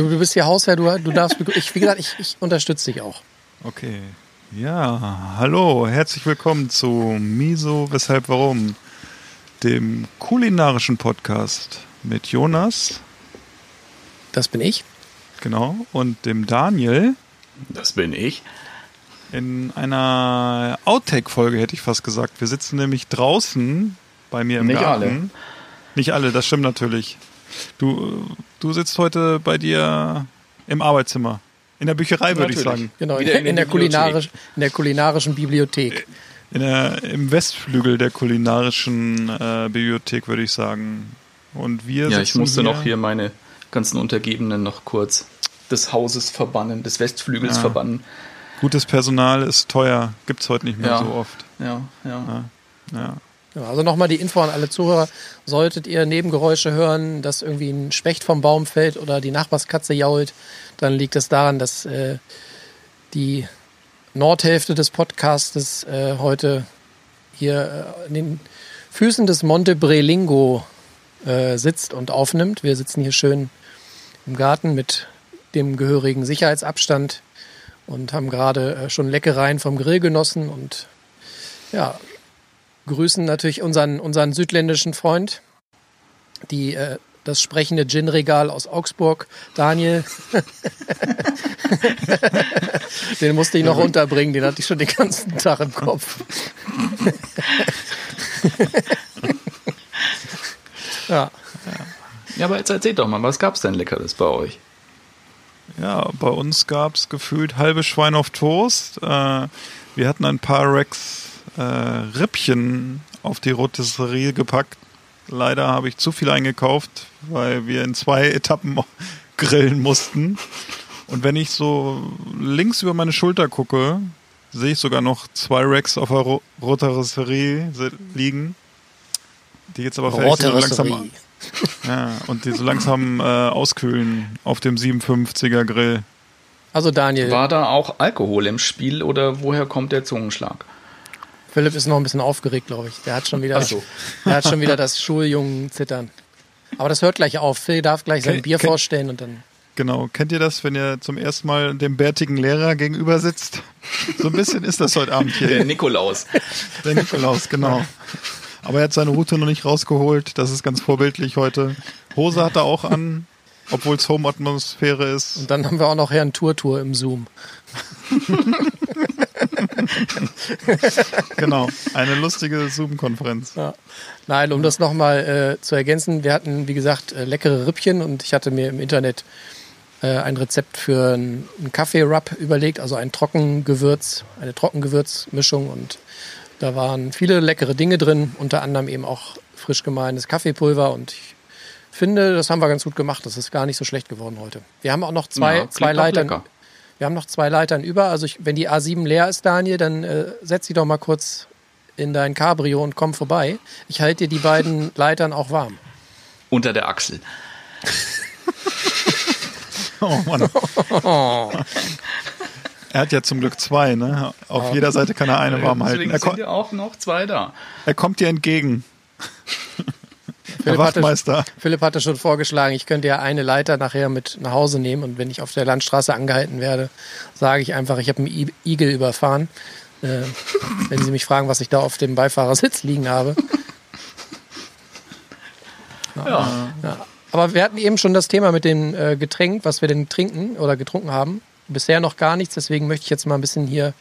Du, du bist hier Hausherr, du, du darfst. Ich, wie gesagt, ich, ich unterstütze dich auch. Okay. Ja, hallo, herzlich willkommen zu Miso, weshalb, warum, dem kulinarischen Podcast mit Jonas, Das bin ich. genau, und dem Daniel Das bin ich. in einer Outtake-Folge, hätte ich fast gesagt. Wir sitzen nämlich draußen bei mir im Nicht Garten. alle. Nicht alle, das stimmt natürlich. Du, du sitzt heute bei dir im Arbeitszimmer. In der Bücherei, würde ich sagen. Genau, in, in in, der kulinarisch, in der kulinarischen Bibliothek. In der, Im Westflügel der kulinarischen äh, Bibliothek, würde ich sagen. Und wir Ja, ich musste noch hier meine ganzen Untergebenen noch kurz des Hauses verbannen, des Westflügels Ja. verbannen. Gutes Personal ist teuer, gibt's heute nicht mehr Ja. so oft. Ja, ja. Ja. Ja, also nochmal die Info an alle Zuhörer. Solltet ihr Nebengeräusche hören, dass irgendwie ein Specht vom Baum fällt oder die Nachbarskatze jault, dann liegt es daran, dass äh, die Nordhälfte des Podcastes äh, heute hier äh, an den Füßen des Monte Brelingo äh, sitzt und aufnimmt. Wir sitzen hier schön im Garten mit dem gehörigen Sicherheitsabstand und haben gerade äh, schon Leckereien vom Grill genossen und ja, grüßen natürlich unseren, unseren südländischen Freund, die, äh, das sprechende Gin-Regal aus Augsburg, Daniel. den musste ich noch unterbringen, den hatte ich schon den ganzen Tag im Kopf. ja, Ja, aber jetzt erzählt doch mal, was gab's denn Leckeres bei euch? ja, bei uns gab's gefühlt halbe Schwein auf Toast. Äh, wir hatten ein paar Racks äh, Rippchen auf die Rotisserie gepackt. Leider habe ich zu viel eingekauft, weil wir in zwei Etappen grillen mussten. Und wenn ich so links über meine Schulter gucke, sehe ich sogar noch zwei Racks auf der Ro Rotisserie se- liegen. Die jetzt aber vielleicht so langsam, ja, und die so langsam äh, auskühlen auf dem 57er Grill. Also Daniel, War da auch Alkohol im Spiel oder woher kommt der Zungenschlag? Philipp ist noch ein bisschen aufgeregt, glaube ich. Der hat schon wieder, so. der hat schon wieder das Schuljungen zittern. Aber das hört gleich auf. Phil darf gleich sein Ken- Bier ken- vorstellen und dann. Genau, kennt ihr das, wenn ihr zum ersten Mal dem bärtigen Lehrer gegenüber sitzt? So ein bisschen ist das heute Abend Der hier. Nikolaus. Der Nikolaus, genau. Aber er hat seine Route noch nicht rausgeholt. Das ist ganz vorbildlich heute. Hose hat er auch an, obwohl es Home-Atmosphäre ist. Und dann haben wir auch noch Herrn Tour-Tour im Zoom. Genau, eine lustige Zoom-Konferenz. Ja. Nein, um das nochmal äh, zu ergänzen, wir hatten, wie gesagt, äh, leckere Rippchen und ich hatte mir im Internet äh, ein Rezept für einen einen Kaffee-Rub überlegt, also ein Trockengewürz, eine Trockengewürzmischung und da waren viele leckere Dinge drin, unter anderem eben auch frisch gemahlenes Kaffeepulver und ich finde, das haben wir ganz gut gemacht. Das ist gar nicht so schlecht geworden heute. Wir haben auch noch zwei, Ja, zwei Leitern. lecker. Wir haben noch zwei Leitern über. Also ich, wenn die A7 leer ist, Daniel, dann äh, setz sie doch mal kurz in dein Cabrio und komm vorbei. Ich halte dir die beiden Leitern auch warm. Unter der Achsel. Oh Mann. Er hat ja zum Glück zwei, ne? Auf jeder Seite kann er eine warm halten. Deswegen Er, sind ja auch noch zwei da. er kommt dir entgegen. Der Philipp hatte, Wachtmeister. Philipp hatte schon vorgeschlagen, ich könnte ja eine Leiter nachher mit nach Hause nehmen und wenn ich auf der Landstraße angehalten werde, sage ich einfach, ich habe einen Igel überfahren. Äh, wenn Sie mich fragen, was ich da auf dem Beifahrersitz liegen habe. Ja. Ja. Aber wir hatten eben schon das Thema mit dem äh, Getränk, was wir denn trinken oder getrunken haben. Bisher noch gar nichts, deswegen möchte ich jetzt mal ein bisschen hier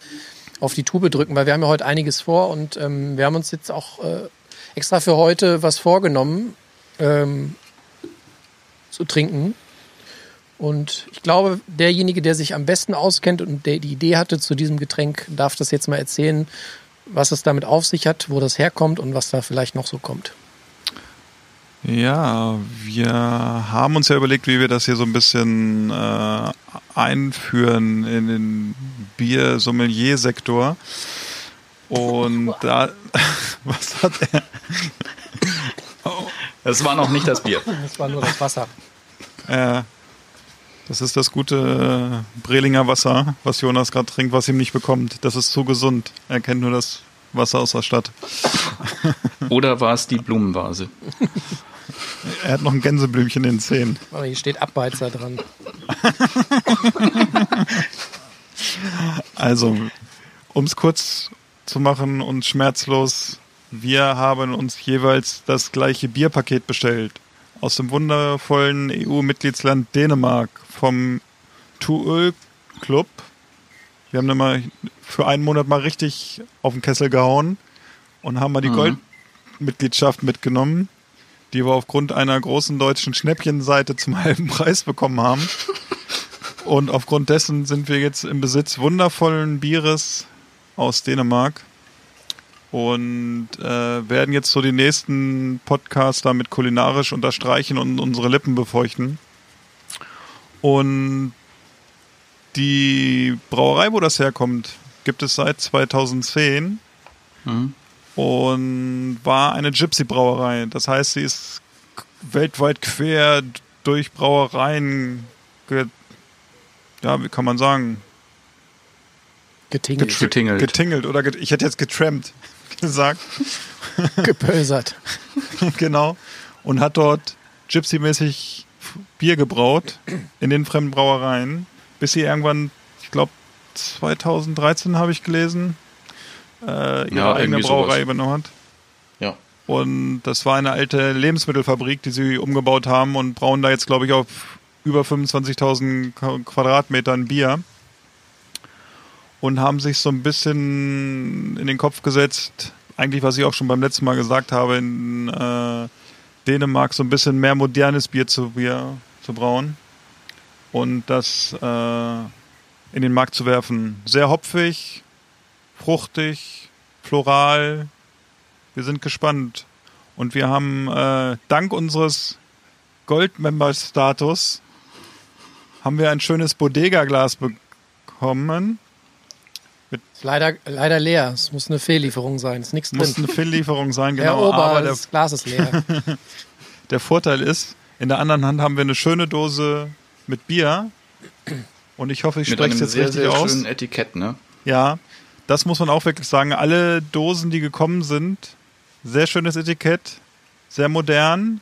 auf die Tube drücken, weil wir haben ja heute einiges vor und ähm, wir haben uns jetzt auch äh, extra für heute was vorgenommen ähm, zu trinken. Und ich glaube, derjenige, der sich am besten auskennt und der die Idee hatte zu diesem Getränk, darf das jetzt mal erzählen, was es damit auf sich hat, wo das herkommt und was da vielleicht noch so kommt. Ja, wir haben uns ja überlegt, wie wir das hier so ein bisschen äh, einführen in den Bier-Sommelier-Sektor. Und da, was hat er? Das war noch nicht das Bier. Das war nur das Wasser. Äh, das ist das gute äh, Brelinger Wasser, was Jonas gerade trinkt, was ihm nicht bekommt. Das ist zu gesund. Er kennt nur das Wasser aus der Stadt. Oder war es die Blumenvase? Er hat noch ein Gänseblümchen in den Zähnen. Oh, hier steht Abbeizer dran. Also, um es kurz zu machen und schmerzlos, wir haben uns jeweils das gleiche Bierpaket bestellt. Aus dem wundervollen EU-Mitgliedsland Dänemark vom Tuöl Club. Wir haben dann mal für einen Monat mal richtig auf den Kessel gehauen und haben mal die Mhm. Goldmitgliedschaft mitgenommen, die wir aufgrund einer großen deutschen Schnäppchenseite zum halben Preis bekommen haben. Und aufgrund dessen sind wir jetzt im Besitz wundervollen Bieres aus Dänemark und äh, werden jetzt so die nächsten Podcasts damit kulinarisch unterstreichen und unsere Lippen befeuchten. Und die Brauerei, wo das herkommt, gibt es seit 2010 Mhm. und war eine Gypsy-Brauerei. Das heißt, sie ist weltweit quer durch Brauereien, ja, wie kann man sagen, Getingelt, Getingelt. getingelt oder get ich hätte jetzt getrampt gesagt, gepösert. genau, und hat dort Gypsy-mäßig Bier gebraut in den fremden Brauereien, bis sie irgendwann, ich glaube 2013 habe ich gelesen, äh, ihre Ja, eigene Brauerei sowas. übernommen hat. Ja. Und das war eine alte Lebensmittelfabrik, die sie umgebaut haben und brauen da jetzt, glaube ich, auf über 25.000 Qu- Quadratmetern Bier. Und haben sich so ein bisschen in den Kopf gesetzt, eigentlich was ich auch schon beim letzten Mal gesagt habe, in äh, Dänemark so ein bisschen mehr modernes Bier zu, Bier zu brauen und das äh, in den Markt zu werfen. Sehr hopfig, fruchtig, floral, wir sind gespannt. Und wir haben äh, dank unseres Gold-Member-Status haben wir ein schönes Bodega-Glas bekommen. Ist leider, leider leer. Es muss eine Fehllieferung sein. Ist nichts Muss drin. eine Fehllieferung sein, Herr genau. Ober, Aber der, das Glas ist leer. der Vorteil ist, in der anderen Hand haben wir eine schöne Dose mit Bier. Und ich hoffe, ich Mit spreche es einem jetzt sehr, richtig sehr aus. schönen Etikett, ne? Ja, das muss man auch wirklich sagen. Alle Dosen, die gekommen sind, sehr schönes Etikett, sehr modern.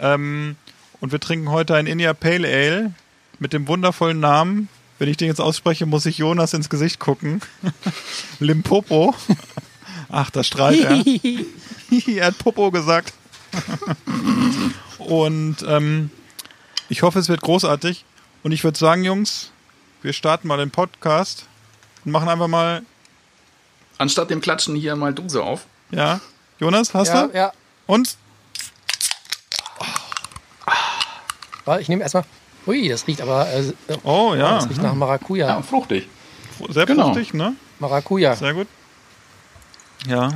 Ähm, und wir trinken heute ein India Pale Ale mit dem wundervollen Namen. Wenn ich den jetzt ausspreche, muss ich Jonas ins Gesicht gucken. Limpopo. Ach, da strahlt er. er hat Popo gesagt. und ähm, ich hoffe, es wird großartig. Und ich würde sagen, Jungs, wir starten mal den Podcast und machen einfach mal, Anstatt dem Klatschen hier mal Duse auf. ja, Jonas, hast ja, du? ja. Und? Warte, Ich nehme erstmal. Ui, das riecht aber. Äh, Oh ja, Das riecht nach Maracuja. Ja, fruchtig. sehr genau. fruchtig, ne? Maracuja. Sehr gut. Ja.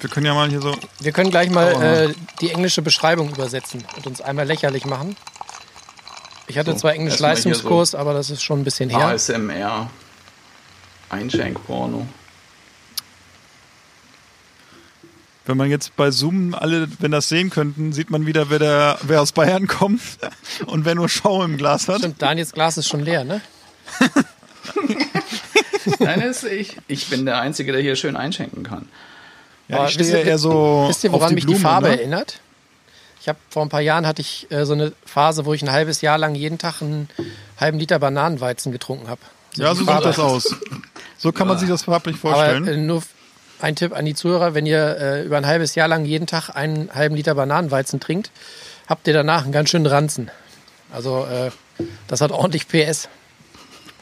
Wir können ja mal hier so, Wir können gleich mal Oh. äh, die englische Beschreibung übersetzen und uns einmal lächerlich machen. Ich hatte So, zwar Englisch-Leistungskurs, aber das ist schon ein bisschen her. ASMR. Einschenkporno. Wenn man jetzt bei Zoom alle, wenn das sehen könnten, sieht man wieder, wer, der, wer aus Bayern kommt und wer nur Schaum im Glas hat. Stimmt, Daniels Glas ist schon leer, ne? Nein, ist ich. Ich bin der Einzige, der hier schön einschenken kann. Ja, Aber ich wisst stehe ihr- eher so Wisst ihr, auf woran die mich Blume, die Farbe ne? erinnert? Ich habe vor ein paar Jahren hatte ich äh, so eine Phase, wo ich ein halbes Jahr lang jeden Tag einen halben Liter Bananenweizen getrunken habe. Ja, so sieht das aus. So kann man sich das farblich Aber vorstellen. äh, nur ein Tipp an die Zuhörer, wenn ihr äh, über ein halbes Jahr lang jeden Tag einen halben Liter Bananenweizen trinkt, habt ihr danach einen ganz schönen Ranzen. Also äh, das hat ordentlich PS.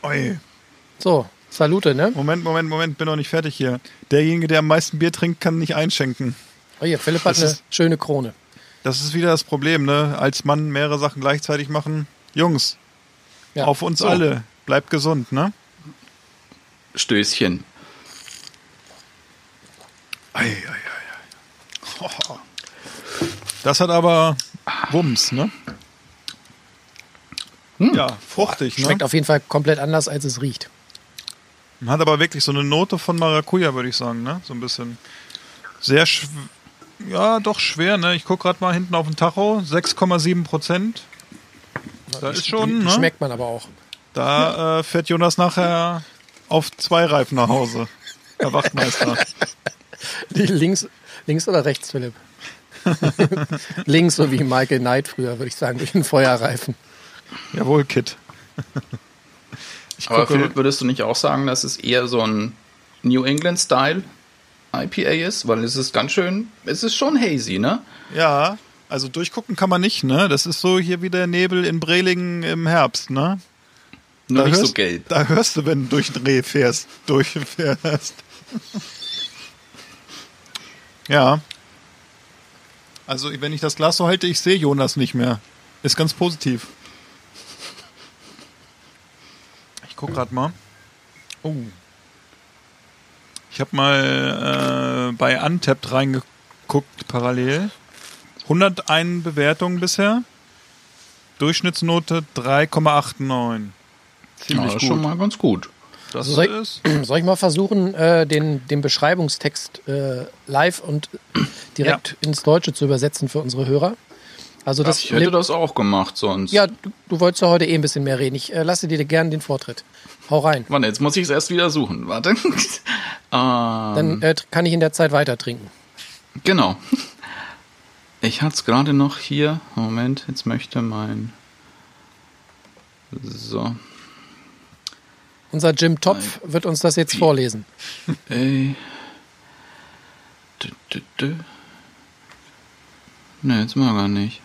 Oi. So, Salute, ne? Moment, Moment, Moment, bin noch nicht fertig hier. Derjenige, der am meisten Bier trinkt, kann nicht einschenken. Oh hier, Philipp hat Das eine ist- schöne Krone. Das ist wieder das Problem, ne? Als Mann mehrere Sachen gleichzeitig machen. Jungs, Ja. auf uns So. alle. Bleibt gesund, ne? Stößchen. Ei, ei, ei, ei. Das hat aber Wumms, ne? Ja, fruchtig, ne? Schmeckt auf jeden Fall komplett anders, als es riecht. Hat aber wirklich so eine Note von Maracuja, würde ich sagen, ne? So ein bisschen. Sehr schw ja, doch schwer, ne? Ich gucke gerade mal hinten auf den Tacho. 6,7 Prozent. Da ist schon, Die ne? Schmeckt man aber auch. Da äh, fährt Jonas nachher auf zwei Reifen nach Hause. Herr Wachtmeister. Links, links oder rechts, Philipp? links, so wie Michael Knight früher, würde ich sagen, durch den Feuerreifen. Jawohl, Kit. Ich Aber Philipp, würdest du nicht auch sagen, dass es eher so ein New England-Style IPA ist? Weil es ist ganz schön, es ist schon hazy, ne? ja, also durchgucken kann man nicht, ne? Das ist so hier wie der Nebel in Brelingen im Herbst, ne? Nur nicht hörst, so gelb. Da hörst du, wenn du durch den Reh fährst, durchfährst. Ja. Also, wenn ich das Glas so halte, ich sehe Jonas nicht mehr. Ist ganz positiv. Ich guck grad mal. Oh. Ich habe mal äh, bei Untapped reingeguckt parallel. 101 Bewertungen bisher. Durchschnittsnote 3,89. Ziemlich Ja, gut. schon mal ganz gut. Das Soll ist. ich, soll ich mal versuchen, äh, den, den Beschreibungstext äh, live und direkt ins Deutsche zu übersetzen für unsere Hörer? Also das, Ich hätte das auch gemacht sonst. ja, du, du wolltest ja heute eh ein bisschen mehr reden. Ich äh, lasse dir gerne den Vortritt. Hau rein. Warte, jetzt muss ich es erst wieder suchen. Warte. ähm, Dann äh, kann ich in der Zeit weiter trinken. Genau. Ich hatte es gerade noch hier. Moment, jetzt möchte mein. So. Unser Jim Topf wird uns das jetzt vorlesen. Ey. Ne, jetzt mal gar nicht.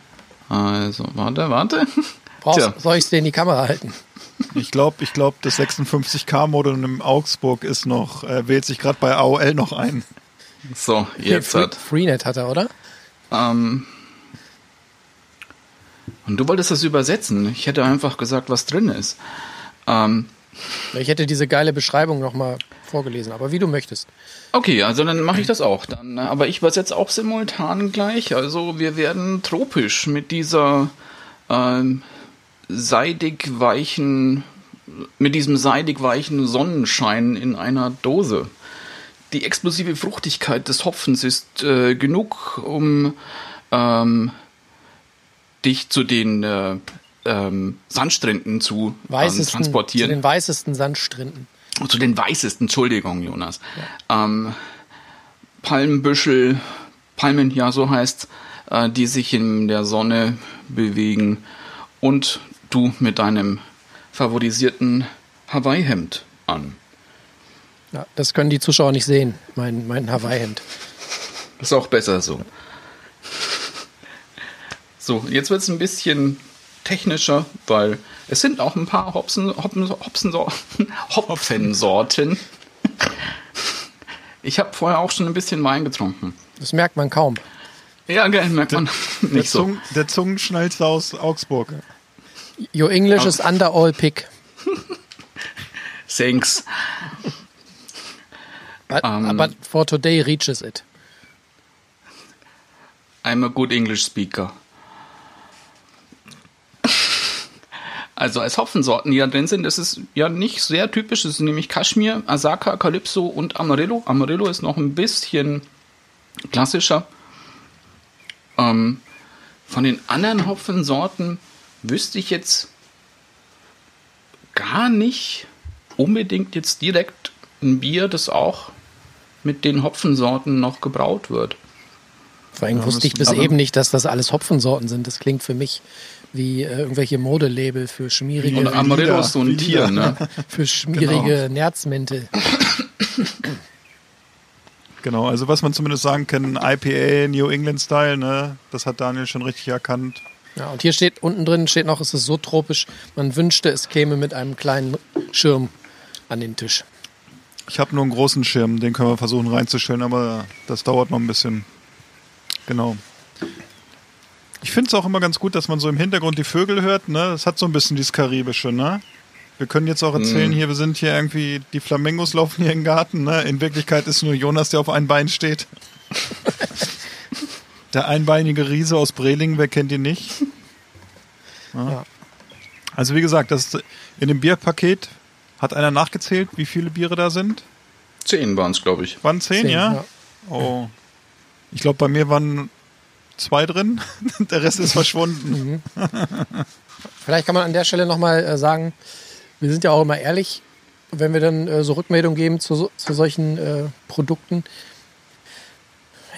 Also, warte, warte. Brauchst, Tja. soll ich es dir in die Kamera halten? Ich glaube, ich glaub, das 56K-Modem in Augsburg ist noch, äh, wählt sich gerade bei AOL noch ein. So, jetzt hat. Freenet hat er, oder? Ähm, und du wolltest das übersetzen. Ich hätte einfach gesagt, was drin ist. Ähm, Ich hätte diese geile Beschreibung nochmal vorgelesen, aber wie du möchtest. okay, also dann mache ich das auch. Dann, äh, aber ich übersetze auch simultan gleich. Also wir werden tropisch mit dieser ähm, seidig weichen, mit diesem seidig weichen Sonnenschein in einer Dose. Die explosive Fruchtigkeit des Hopfens ist äh, genug, um ähm, dich zu den äh, ähm, Sandstränden zu ähm, Weißesten, zu transportieren. den weißesten Sandstränden. Zu den weißesten, Entschuldigung, Jonas. Ähm, Palmenbüschel, Palmen, ja, so heißt, äh, die sich in der Sonne bewegen und du mit deinem favorisierten Hawaii-Hemd an. Ja, das können die Zuschauer nicht sehen, mein, mein Hawaii-Hemd. Ist auch besser so. So, jetzt wird es ein bisschen technischer, weil es sind auch ein paar Hopsen, Hopfen, Hopfensorten, Hopfensorten. Ich habe vorher auch schon ein bisschen Wein getrunken. Das merkt man kaum. Ja, gell, merkt man Der, nicht so. Zung, der Zungenschnalzer aus Augsburg. Your English is under all pick. Thanks. But, Ähm. but for today reaches it. I'm a good English speaker. Also als Hopfensorten, die da drin sind, das ist ja nicht sehr typisch. Das sind nämlich Kaschmir, Asaka, Calypso und Amarillo. Amarillo ist noch ein bisschen klassischer. Ähm, von den anderen Hopfensorten wüsste ich jetzt gar nicht unbedingt jetzt direkt ein Bier, das auch mit den Hopfensorten noch gebraut wird. Vor allem wusste ich bis eben nicht, dass das alles Hopfensorten sind. Das klingt für mich wie äh, irgendwelche Modelabel für schmierige, Und Amarillo ist so ein Tier, ne? für schmierige Nerzmäntel. Genau, also was man zumindest sagen kann, IPA, New England Style, ne? Das hat Daniel schon richtig erkannt. Ja, und hier steht unten drin steht noch, es ist so tropisch, man wünschte, es käme mit einem kleinen Schirm an den Tisch. Ich habe nur einen großen Schirm, den können wir versuchen reinzustellen, aber das dauert noch ein bisschen. Genau. Ich finde es auch immer ganz gut, dass man so im Hintergrund die Vögel hört, ne? Das hat so ein bisschen dieses Karibische, ne? Wir können jetzt auch erzählen, hier, wir sind hier irgendwie, die Flamingos laufen hier im Garten, ne? In Wirklichkeit ist nur Jonas, der auf einem Bein steht. Der einbeinige Riese aus Breling, wer kennt ihn nicht? Ja. Ja. Also wie gesagt, das in dem Bierpaket hat einer nachgezählt, wie viele Biere da sind? Zehn waren es, glaube ich. Waren zehn, Zehn, ja? ja. Oh. Ich glaube, bei mir waren zwei drin. Der Rest ist verschwunden. Vielleicht kann man an der Stelle nochmal äh, sagen, wir sind ja auch immer ehrlich, wenn wir dann äh, so Rückmeldungen geben zu, zu solchen äh, Produkten.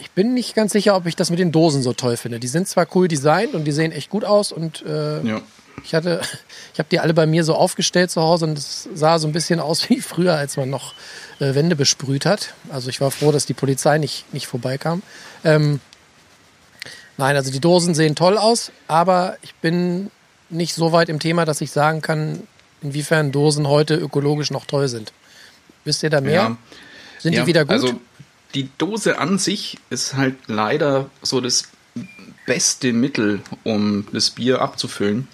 Ich bin nicht ganz sicher, ob ich das mit den Dosen so toll finde. Die sind zwar cool designt und die sehen echt gut aus und äh, Ja. ich hatte, ich habe die alle bei mir so aufgestellt zu Hause und es sah so ein bisschen aus wie früher, als man noch äh, Wände besprüht hat. Also ich war froh, dass die Polizei nicht, nicht vorbeikam. Ähm, nein, also die Dosen sehen toll aus, aber ich bin nicht so weit im Thema, dass ich sagen kann, inwiefern Dosen heute ökologisch noch toll sind. Wisst ihr da mehr? Ja. Sind Ja, die wieder gut? Also die Dose an sich ist halt leider so das beste Mittel, um das Bier abzufüllen.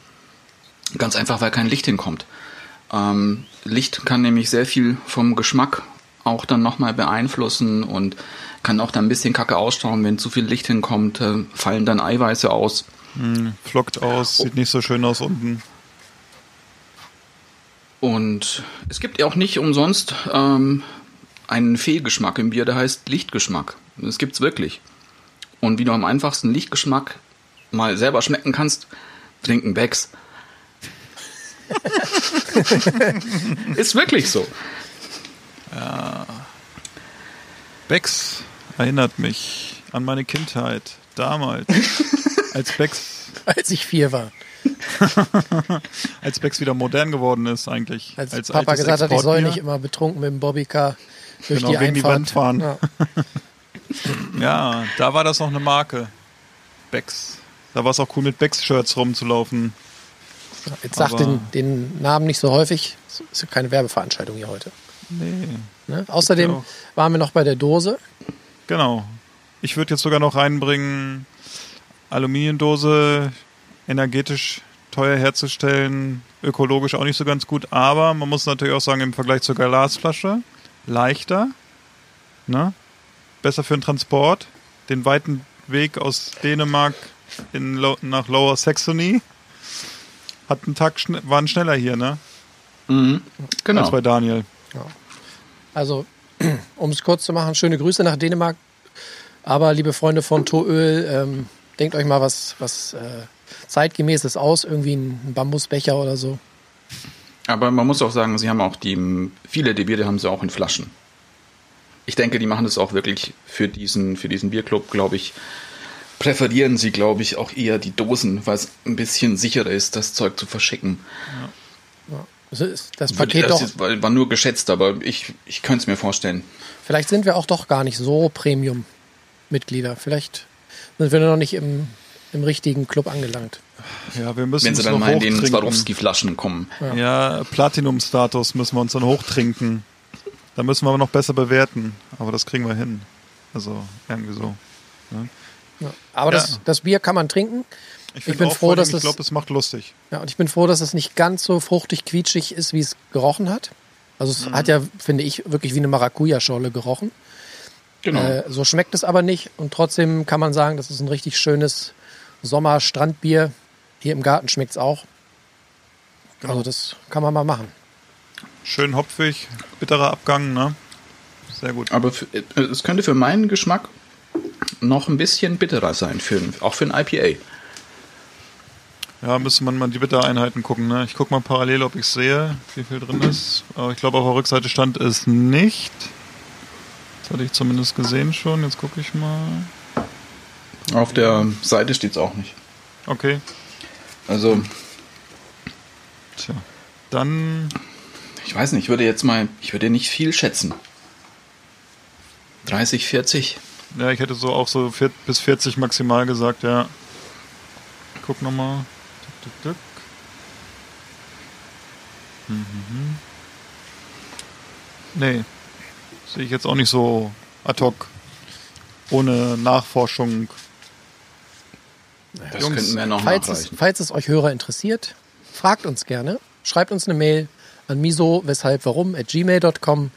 Ganz einfach, weil kein Licht hinkommt. Ähm, Licht kann nämlich sehr viel vom Geschmack auch dann nochmal beeinflussen und kann auch dann ein bisschen kacke ausschauen, wenn zu viel Licht hinkommt, äh, fallen dann Eiweiße aus. Flockt aus, sieht nicht so schön aus unten. Und es gibt ja auch nicht umsonst ähm, einen Fehlgeschmack im Bier, der heißt Lichtgeschmack. Das gibt's wirklich. Und wie du am einfachsten Lichtgeschmack mal selber schmecken kannst, trinken Becks. Ist wirklich so. Becks erinnert mich an meine Kindheit. Damals. als Becks, als ich vier war. als Becks wieder modern geworden ist eigentlich. Als, als Papa gesagt hat, ich soll nicht immer betrunken mit dem Bobbycar durch Genau, die gegen die Einfahrt. Wand fahren. Ja. Ja, da war das noch eine Marke. Becks. Da war es auch cool, mit Becks-Shirts rumzulaufen. Jetzt sag den, den Namen nicht so häufig. Das ist keine Werbeveranstaltung hier heute. Nee. Ne? Außerdem waren wir noch bei der Dose. Genau. Ich würde jetzt sogar noch reinbringen, Aluminiumdose, energetisch teuer herzustellen, ökologisch auch nicht so ganz gut, aber man muss natürlich auch sagen, im Vergleich zur Glasflasche, leichter, ne? besser für den Transport, den weiten Weg aus Dänemark in, nach Lower Saxony, hat einen Tag schn waren schneller hier, ne? Mhm. Genau. Als bei Daniel. Also, um es kurz zu machen, schöne Grüße nach Dänemark. Aber, liebe Freunde von Toöl, ähm, denkt euch mal was, was äh, zeitgemäßes aus. Irgendwie ein Bambusbecher oder so. Aber man muss auch sagen, sie haben auch die, viele der Biere haben sie auch in Flaschen. Ich denke, die machen das auch wirklich für diesen, für diesen Bierclub, glaube ich. Präferieren sie, glaube ich, auch eher die Dosen, weil es ein bisschen sicherer ist, das Zeug zu verschicken. Das, ist das Paket das doch. ist, war nur geschätzt, aber ich, ich könnte es mir vorstellen. Vielleicht sind wir auch doch gar nicht so Premium-Mitglieder. Vielleicht sind wir noch nicht im, im richtigen Club angelangt. Ja, wir müssen Wenn sie dann mal in den. Swarovski-Flaschen kommen. Ja, Platinum-Status müssen wir uns dann hochtrinken. Da müssen wir aber noch besser bewerten. Aber das kriegen wir hin. Also, irgendwie so. Ja. Aber Ja. das, das Bier kann man trinken. Ich find bin auch froh, dass Ich es- glaube, es macht lustig. Ja, und ich bin froh, dass es nicht ganz so fruchtig quietschig ist, wie es gerochen hat. Also es hat ja, finde ich, wirklich wie eine Maracuja-Schorle gerochen. Genau. Äh, so schmeckt es aber nicht. Und trotzdem kann man sagen, das ist ein richtig schönes Sommer-Strandbier. Hier im Garten schmeckt es auch. Also das kann man mal machen. Schön hopfig, bitterer Abgang, ne? Sehr gut. Aber für, äh, es könnte für meinen Geschmack noch ein bisschen bitterer sein, für, auch für ein IPA. Ja, müsste man mal die Bittereinheiten gucken, ne? Ich gucke mal parallel, ob ich sehe, wie viel drin ist. Aber ich glaube, auf der Rückseite stand es nicht. Das hatte ich zumindest gesehen schon. Jetzt gucke ich mal. Auf der Seite steht es auch nicht. Okay. Also, Tja. Dann ich weiß nicht, ich würde jetzt mal, ich würde nicht viel schätzen. 30, 40? Ja, ich hätte so auch so bis 40 maximal gesagt, ja. Guck nochmal. Tick, tick, tick. Mhm. Nee. Sehe ich jetzt auch nicht so ad hoc. Ohne Nachforschung. Das Jungs, könnten wir noch Falls es, nachreichen. falls es euch Hörer interessiert, fragt uns gerne. Schreibt uns eine Mail an miso, weshalb, warum, at gmail.com.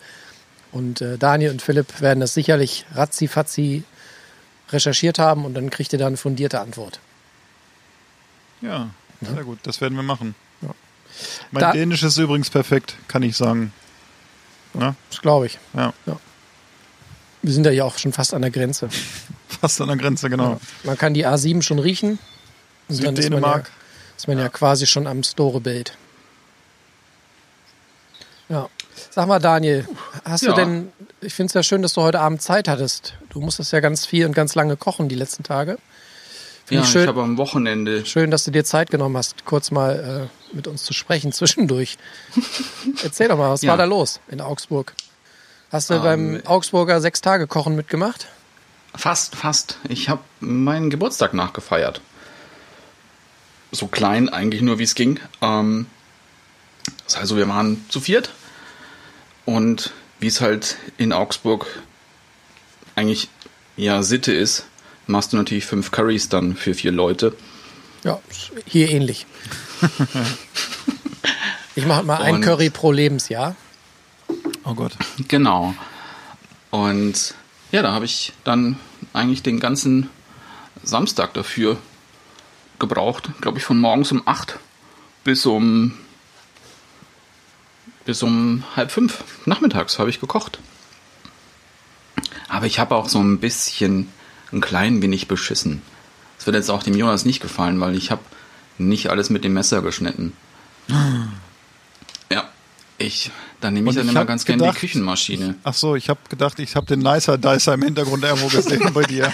Und äh, Daniel und Philipp werden das sicherlich ratzi-fatzi recherchiert haben und dann kriegt ihr da eine fundierte Antwort. Ja, sehr gut. Das werden wir machen. Ja. Mein Da- Dänisch ist übrigens perfekt, kann ich sagen. Ja, Das glaube ich. ja. Wir sind ja hier auch schon fast an der Grenze. Fast an der Grenze, genau. Man kann die A7 schon riechen. Dann ist man, ja, Süddänemark. ist man ja quasi schon am Storebild. Ja. Sag mal, Daniel, hast Ja. du denn, ich finde es ja schön, dass du heute Abend Zeit hattest. Du musstest ja ganz viel und ganz lange kochen die letzten Tage. Finde Ja, ich ich, schön, habe am Wochenende. schön, dass du dir Zeit genommen hast, kurz mal äh, mit uns zu sprechen zwischendurch. Erzähl doch mal, was Ja. war da los in Augsburg? Hast du Ähm, beim Augsburger Sechs-Tage-Kochen mitgemacht? Fast, fast. Ich habe meinen Geburtstag nachgefeiert. So klein eigentlich nur, wie es ging. Ähm, das heißt, also wir waren zu viert. Und wie es halt in Augsburg eigentlich ja Sitte ist, machst du natürlich fünf Currys dann für vier Leute. Ja, hier ähnlich. ich mache mal ein Curry pro Lebensjahr. Oh Gott. Genau. Und ja, da habe ich dann eigentlich den ganzen Samstag dafür gebraucht. Glaube ich, von morgens um 8 bis um bis um halb fünf nachmittags habe ich gekocht. Aber ich habe auch so ein bisschen, ein klein wenig beschissen. Das wird jetzt auch dem Jonas nicht gefallen, weil ich habe nicht alles mit dem Messer geschnitten. Ja, ich, dann nehme ich dann ich immer ganz gerne die Küchenmaschine. Ach so, ich habe gedacht, ich habe den Nicer Dicer im Hintergrund irgendwo gesehen bei dir.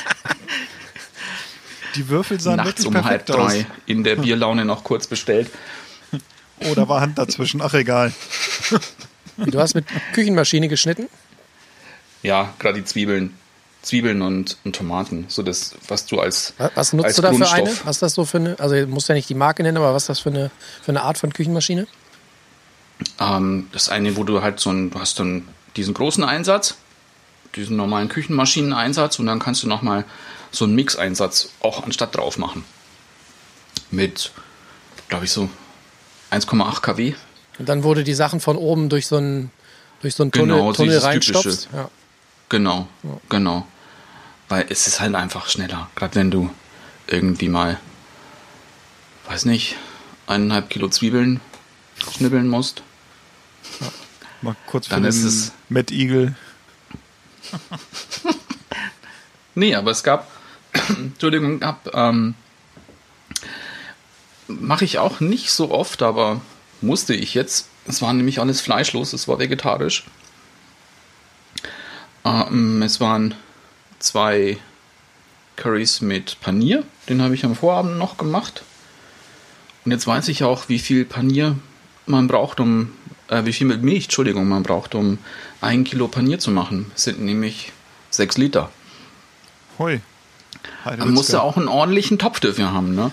Die Würfel sahen Nachts wirklich um halb perfekt aus. drei in der Bierlaune noch kurz bestellt. Oh, da war Hand dazwischen. Ach, egal. Du hast mit Küchenmaschine geschnitten? Ja, gerade die Zwiebeln. Zwiebeln und, und Tomaten. So das, was du als, Was, was nutzt als du da für Grundstoff. eine? Was ist das so für eine? Also, du musst ja nicht die Marke nennen, aber was ist das für eine, für eine Art von Küchenmaschine? Ähm, das eine, wo du halt so ein, du hast dann diesen großen Einsatz, diesen normalen Küchenmaschineneinsatz und dann kannst du nochmal so einen Mix-Einsatz auch anstatt drauf machen. Mit, glaube ich, so 1,8 kW. Und dann wurde die Sachen von oben durch so einen, durch so einen Tunnel, Genau, Tunnel dieses reinstopfst. Typische. Ja. Genau, genau. Weil es ist halt einfach schneller. Gerade wenn du irgendwie mal, weiß nicht, eineinhalb Kilo Zwiebeln schnibbeln musst. Mal kurz für Dann ist es- Matt Eagle. Nee, aber es gab, Entschuldigung, gab, ähm, mache ich auch nicht so oft, aber musste ich jetzt. Es war nämlich alles fleischlos, es war vegetarisch. Ähm, es waren zwei Currys mit Panier, den habe ich am Vorabend noch gemacht. Und jetzt weiß ich auch, wie viel Panier man braucht, um, äh, wie viel mit Milch, Entschuldigung, man braucht, um ein Kilo Panier zu machen. Es sind nämlich sechs Liter. Hui. Man muss ja auch einen ordentlichen Topf dafür haben, ne?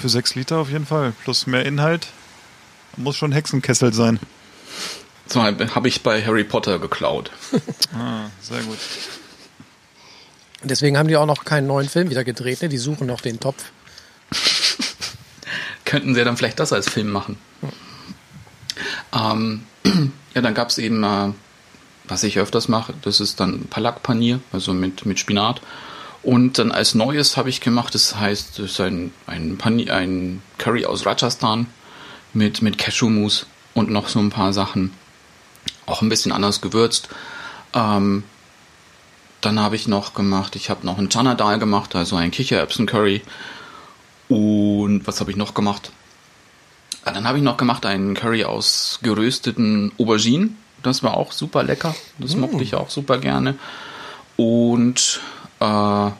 Für sechs Liter auf jeden Fall. Plus mehr Inhalt. Muss schon Hexenkessel sein. So habe ich bei Harry Potter geklaut. Ah, sehr gut. Deswegen haben die auch noch keinen neuen Film wieder gedreht. Ne? Die suchen noch den Topf. Könnten sie dann vielleicht das als Film machen. Ähm, ja, dann gab es eben, äh, was ich öfters mache, das ist dann Palak-Panier, also mit, mit Spinat. Und dann als Neues habe ich gemacht, das heißt, das ist ein, ein, Panier, ein Curry aus Rajasthan mit, mit Cashew-Mousse und noch so ein paar Sachen. Auch ein bisschen anders gewürzt. Ähm, dann habe ich noch gemacht, ich habe noch ein Chana Dal gemacht, also ein Kichererbsen-Curry. Und was habe ich noch gemacht? Ah, Dann habe ich noch gemacht einen Curry aus gerösteten Auberginen. Das war auch super lecker. Das mochte ich auch super gerne. Und äh,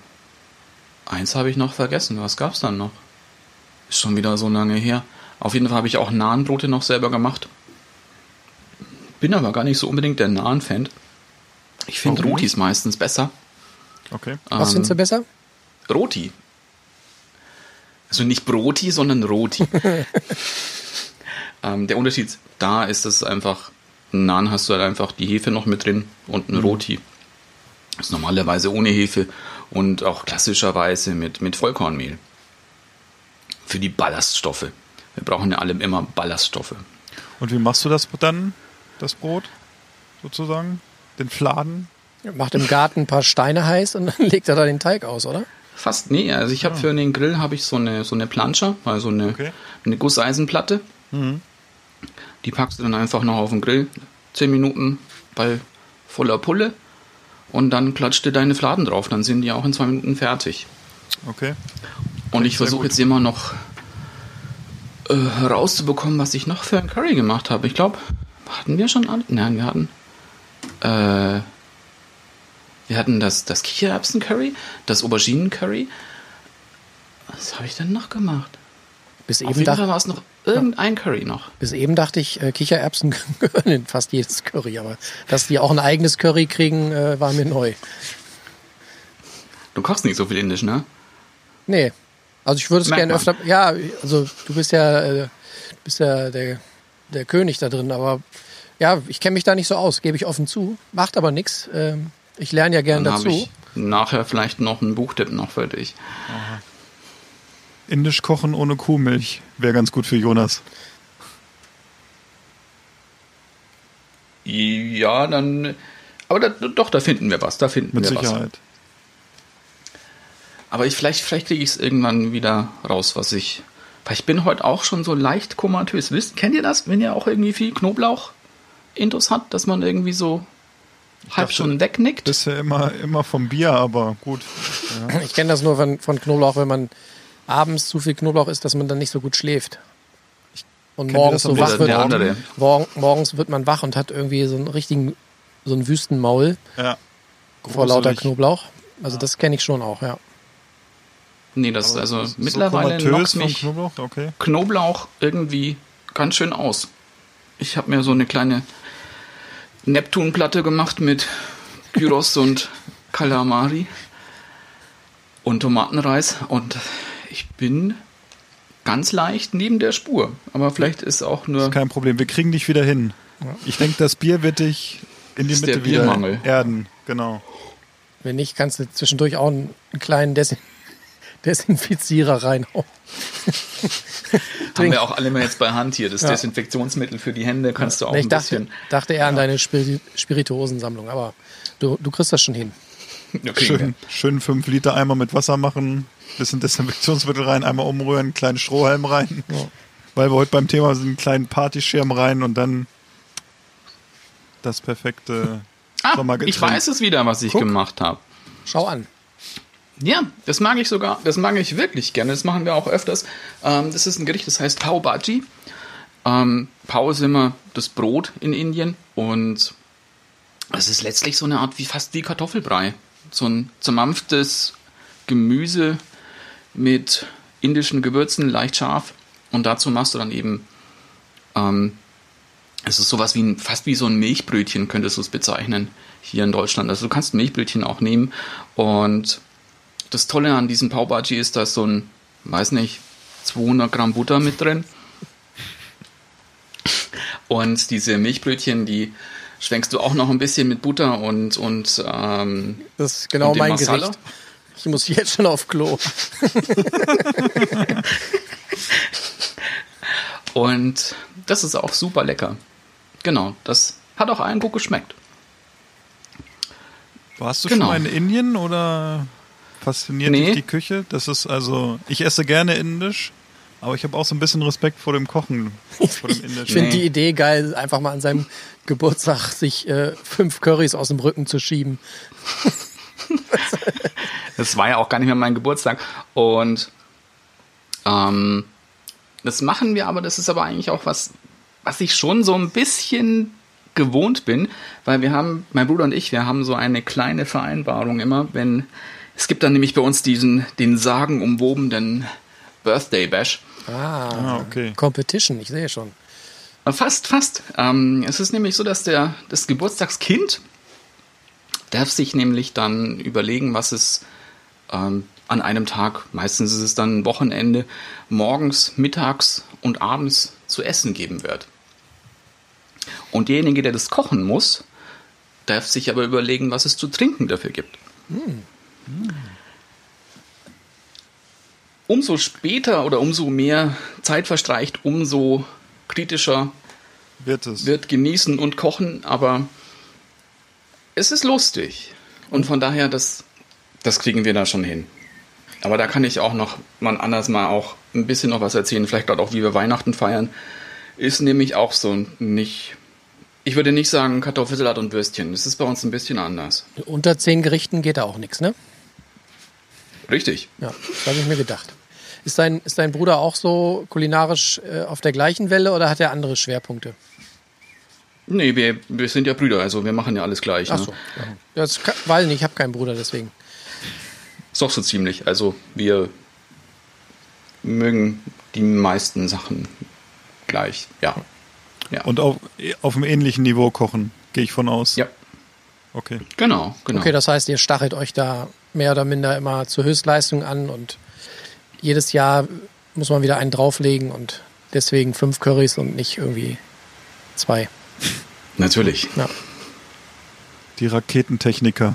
eins habe ich noch vergessen. Was gab es dann noch? Ist schon wieder so lange her. Auf jeden Fall habe ich auch Nahenbrote noch selber gemacht. Bin aber gar nicht so unbedingt der Nahen-Fan. Ich finde Warum Rotis meistens besser. Okay. Was Ähm, findest du besser? Roti. Also nicht Broti, sondern Roti. ähm, der Unterschied da ist, dass einfach, ein Naan hast du halt einfach die Hefe noch mit drin und ein Roti ist normalerweise ohne Hefe und auch klassischerweise mit, mit Vollkornmehl. Für die Ballaststoffe. Wir brauchen ja alle immer Ballaststoffe. Und wie machst du das dann, das Brot? Sozusagen? Den Fladen? Macht im Garten ein paar Steine heiß und dann legt er da den Teig aus, oder? Fast nee, also ich habe für den Grill habe ich so eine so eine Plancha, also eine, Okay. eine Gusseisenplatte. Die packst du dann einfach noch auf den Grill, 10 Minuten bei voller Pulle und dann klatscht du deine Fladen drauf, dann sind die auch in zwei Minuten fertig. Okay. Und ich versuche jetzt immer noch äh, herauszubekommen, was ich noch für ein Curry gemacht habe. Ich glaube, hatten wir schon alle? Nein, wir hatten äh, wir hatten das, das Kichererbsen-Curry, das Auberginen-Curry. Was habe ich denn noch gemacht? Bis Auf eben, jeden Fall war es noch irgendein Curry noch. bis eben dachte ich, äh, Kichererbsen gehören in fast jedes Curry, aber dass die auch ein eigenes Curry kriegen, äh, war mir neu. Du kochst nicht so viel Indisch, ne? Nee. Also ich würde es gerne öfter. Ja, also du bist ja, äh, du bist ja der, der König da drin, aber ja, ich kenne mich da nicht so aus, gebe ich offen zu. Macht aber nichts. Ähm, ich lerne ja gern Dann habe dazu. ich nachher vielleicht noch einen Buchtipp noch für dich. Indisch kochen ohne Kuhmilch wäre ganz gut für Jonas. Ja, dann. Aber da, doch, da finden wir was. Da finden Mit wir was. Sicherheit. Aber ich, vielleicht, vielleicht kriege ich es irgendwann wieder raus, was ich. Weil ich bin heute auch schon so leicht komatös. Wisst, kennt ihr das, wenn ihr auch irgendwie viel Knoblauch intus hat, dass man irgendwie so halb dachte, schon wegnickt? Das ist ja immer, immer vom Bier, aber gut. Ich kenne das nur von, von Knoblauch, wenn man abends zu viel Knoblauch isst, dass man dann nicht so gut schläft. Und morgens so wach wird. Morgen, morgens wird man wach und hat irgendwie so einen richtigen, so einen Wüstenmaul Ja. vor lauter. Knoblauch. Also das kenne ich schon auch, ja. Nee, das Aber also so mittlerweile komatös knockt mich Knoblauch, okay. Knoblauch irgendwie ganz schön aus. Ich habe mir so eine kleine Neptunplatte gemacht mit Gyros und Kalamari und Tomatenreis und ich bin ganz leicht neben der Spur. Aber vielleicht ist auch nur Kein Problem, wir kriegen dich wieder hin. Ich denke, das Bier wird dich in die Ist der Mitte wieder Biermangel. erden. Genau. Wenn nicht, kannst du zwischendurch auch einen kleinen Desin Desinfizierer reinhauen. haben wir auch alle mal jetzt bei Hand hier. Das Ja. Desinfektionsmittel für die Hände kannst du auch Nee, ich ein dachte, bisschen. dachte eher an deine Spiri Spirituosensammlung, aber du, du kriegst das schon hin. Ja, kriegen Schön, schön fünf Liter Eimer mit Wasser machen, bisschen Desinfektionsmittel rein, einmal umrühren, kleinen Strohhalm rein. Weil wir heute beim Thema sind, einen kleinen Partyschirm rein und dann das perfekte Ah, Sommergetränk. ich weiß es wieder, was ich Guck. gemacht habe. Schau an. Ja, das mag ich sogar, das mag ich wirklich gerne. Das machen wir auch öfters. Ähm, das ist ein Gericht, das heißt Pau Bhaji. Ähm, Pau ist immer das Brot in Indien und es ist letztlich so eine Art wie fast wie Kartoffelbrei. So ein zermampftes Gemüse mit indischen Gewürzen, leicht scharf. Und dazu machst du dann eben, ähm, es ist sowas wie ein, fast wie so ein Milchbrötchen, könntest du es bezeichnen, hier in Deutschland. Also du kannst Milchbrötchen auch nehmen und das Tolle an diesem Pau Bhaji ist, da ist so ein, weiß nicht, 200 Gramm Butter mit drin. Und diese Milchbrötchen, die schwenkst du auch noch ein bisschen mit Butter und, und ähm, Das ist genau mein Masala? Gericht. Ich muss jetzt schon auf Klo. und das ist auch super lecker. Genau, das hat auch allen gut geschmeckt. Warst du Genau. schon mal in Indien oder fasziniert Nee. dich die Küche? Das ist also, ich esse gerne indisch, aber ich habe auch so ein bisschen Respekt vor dem Kochen, vor dem Ich finde Nee. die Idee geil, einfach mal an seinem Geburtstag sich äh, fünf Currys aus dem Rücken zu schieben. Das war ja auch gar nicht mehr mein Geburtstag. Und ähm, das machen wir, aber das ist aber eigentlich auch was, was ich schon so ein bisschen gewohnt bin, weil wir haben, mein Bruder und ich, wir haben so eine kleine Vereinbarung immer, wenn es gibt dann nämlich bei uns diesen, den sagenumwobenen Birthday Bash. Ah, Ah, okay. Competition, ich sehe schon. Fast, fast. Ähm, es ist nämlich so, dass der, das Geburtstagskind darf sich nämlich dann überlegen, was es ähm, an einem Tag, meistens ist es dann ein Wochenende, morgens, mittags und abends zu essen geben wird. Und derjenige, der das kochen muss, darf sich aber überlegen, was es zu trinken dafür gibt. Umso später oder umso mehr Zeit verstreicht, umso kritischer Wird es. wird genießen und kochen, aber es ist lustig. Und von daher, das, das kriegen wir da schon hin. Aber da kann ich auch noch mal anders mal auch ein bisschen noch was erzählen, vielleicht gerade auch, wie wir Weihnachten feiern. Ist nämlich auch so nicht. Ich würde nicht sagen Kartoffelsalat und Würstchen. Das ist bei uns ein bisschen anders. Unter zehn Gerichten geht da auch nichts, ne? Richtig. Ja, das habe ich mir gedacht. Ist dein, ist dein Bruder auch so kulinarisch äh, auf der gleichen Welle oder hat er andere Schwerpunkte? Nee, wir, wir sind ja Brüder, also wir machen ja alles gleich. Ach ne? so. Ja. Das kann, nicht, ich habe keinen Bruder, deswegen. Ist doch so ziemlich. Also wir mögen die meisten Sachen gleich. Ja. Ja. Und auf, auf einem ähnlichen Niveau kochen, gehe ich von aus. ja, Okay. genau, genau. Okay, das heißt, ihr stachelt euch da mehr oder minder immer zur Höchstleistung an und jedes Jahr muss man wieder einen drauflegen und deswegen fünf Currys und nicht irgendwie zwei. Natürlich. Ja. Die Raketentechniker.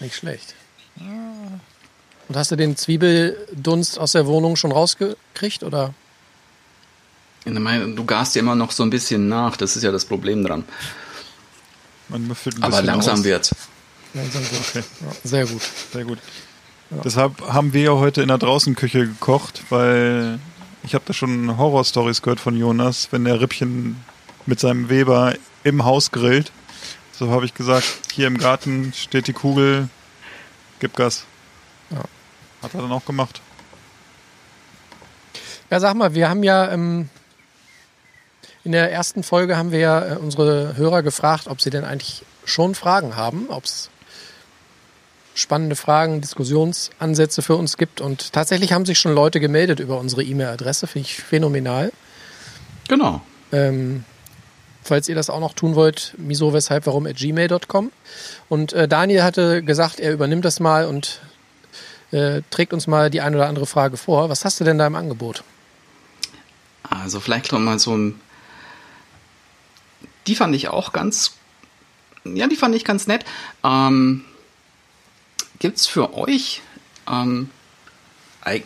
Nicht schlecht. Und hast du den Zwiebeldunst aus der Wohnung schon rausgekriegt oder? Du gast ja immer noch so ein bisschen nach, das ist ja das Problem dran. Man müffelt ein Aber bisschen langsam aus. wird's. Langsam so. Ja, sehr gut. Sehr gut. Deshalb haben wir ja heute in der Draußenküche gekocht, weil ich habe da schon Horrorstories gehört von Jonas, wenn der Rippchen mit seinem Weber im Haus grillt. So habe ich gesagt, hier im Garten steht die Kugel, gib Gas. Ja. Hat er dann auch gemacht. Ja, sag mal, wir haben ja ähm, in der ersten Folge haben wir ja äh, unsere Hörer gefragt, ob sie denn eigentlich schon Fragen haben, ob es spannende Fragen, Diskussionsansätze für uns gibt. Und tatsächlich haben sich schon Leute gemeldet über unsere E-Mail-Adresse, finde ich phänomenal. Genau. Ähm, falls ihr das auch noch tun wollt, miso weshalb warum at gmail.com. Und äh, Daniel hatte gesagt, er übernimmt das mal und äh, trägt uns mal die eine oder andere Frage vor. Was hast du denn da im Angebot? Also vielleicht noch mal so ein. Die fand ich auch ganz. Ja, die fand ich ganz nett. Ähm, gibt's für euch ähm, äh,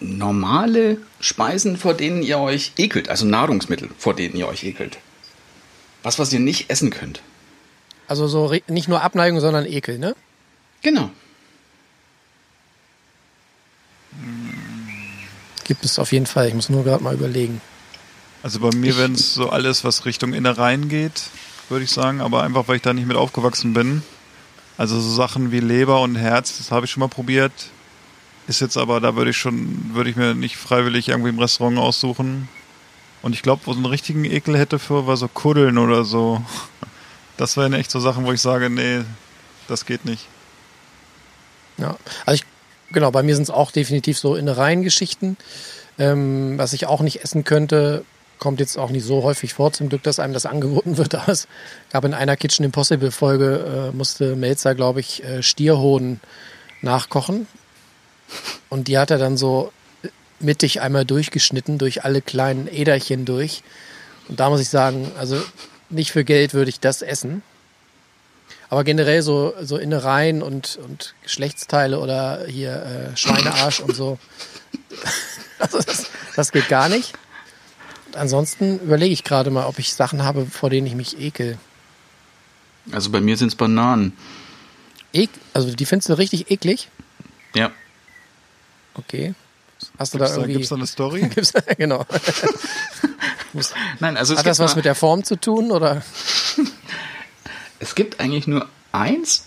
normale Speisen, vor denen ihr euch ekelt? Also Nahrungsmittel, vor denen ihr euch ekelt? Was, was ihr nicht essen könnt? Also so nicht nur Abneigung, sondern Ekel, ne? Genau. Gibt es auf jeden Fall. Ich muss nur gerade mal überlegen. Also bei mir wären es so alles, was Richtung Innereien geht, würde ich sagen, aber einfach, weil ich da nicht mit aufgewachsen bin. Also so Sachen wie Leber und Herz, das habe ich schon mal probiert. Ist jetzt aber, da würde ich schon, würde ich mir nicht freiwillig irgendwie im Restaurant aussuchen. Und ich glaube, wo so einen richtigen Ekel hätte für, war so Kuddeln oder so. Das wären echt so Sachen, wo ich sage, nee, das geht nicht. Ja. Also ich, genau, bei mir sind es auch definitiv so Innereien-Geschichten. Ähm, was ich auch nicht essen könnte, kommt jetzt auch nicht so häufig vor, zum Glück, dass einem das angeboten wird. Aber es gab in einer Kitchen Impossible Folge, äh, musste Melzer, glaube ich, äh, Stierhoden nachkochen. Und die hat er dann so mittig einmal durchgeschnitten, durch alle kleinen Äderchen durch. Und da muss ich sagen, also nicht für Geld würde ich das essen. Aber generell so, so Innereien und, und Geschlechtsteile oder hier äh, Schweinearsch und so, also das, das geht gar nicht. Ansonsten überlege ich gerade mal, ob ich Sachen habe, vor denen ich mich ekel. Also bei mir sind's Bananen. Ek also die findest du richtig eklig? Ja. Okay. Hast du Gibt's da irgendwie... gibt's da eine Story? Gibt's da, genau. Nein, also es Hat das gibt was mit der Form zu tun oder? Es gibt eigentlich nur eins,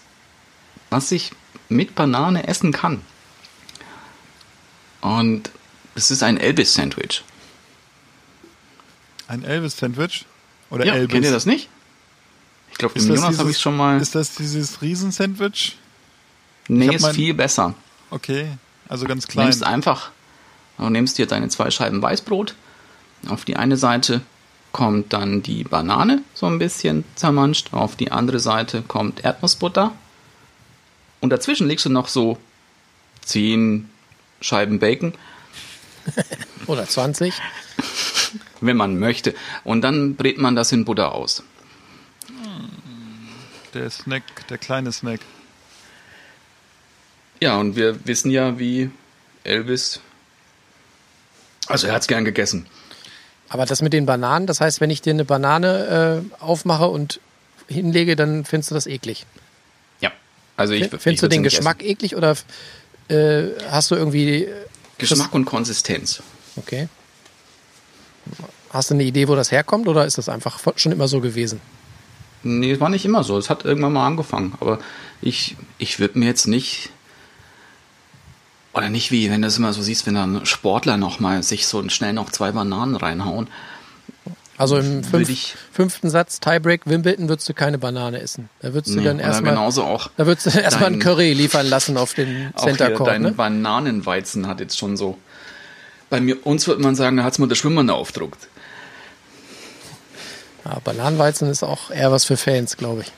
was ich mit Banane essen kann. Und es ist ein Elvis-Sandwich. Ein Elvis-Sandwich? Oder Ja, Elvis? kennt ihr das nicht? Ich glaube, Ist dem Jonas habe ich schon mal. ist das dieses Riesensandwich? nee, ist mein- viel besser. Okay, also ganz Du klein. nimmst einfach, du nimmst dir deine zwei Scheiben Weißbrot. Auf die eine Seite kommt dann die Banane, so ein bisschen zermanscht. Auf die andere Seite kommt Erdnussbutter. Und dazwischen legst du noch so zehn Scheiben Bacon, Oder 20? wenn man möchte. Und dann brät man das in Butter aus. Der Snack, der kleine Snack. Ja, und wir wissen ja, wie Elvis. Also er hat's gern gegessen. Aber das mit den Bananen, das heißt, wenn ich dir eine Banane äh, aufmache und hinlege, dann findest du das eklig. Ja. Also ich, Findest ich du den Geschmack eklig oder äh, hast du irgendwie. essen. Geschmack und Konsistenz. Okay. Hast du eine Idee, wo das herkommt oder ist das einfach schon immer so gewesen? Nee, es war nicht immer so. Es hat irgendwann mal angefangen. Aber ich, ich würde mir jetzt nicht. Oder nicht wie, wenn du es immer so siehst, wenn dann Sportler noch mal sich so schnell noch zwei Bananen reinhauen. Also im fünf, fünften Satz Tiebreak Wimbledon würdest du keine Banane essen. Da würdest du Nee, dann erstmal genauso auch. da würdest du erstmal einen dein- Curry liefern lassen auf den Center Court, dein ne? Bananenweizen hat jetzt schon so. Bei mir, uns würde man sagen, da hat's mal der Schwimmer aufdruckt. Ja, Bananenweizen ist auch eher was für Fans, glaube ich.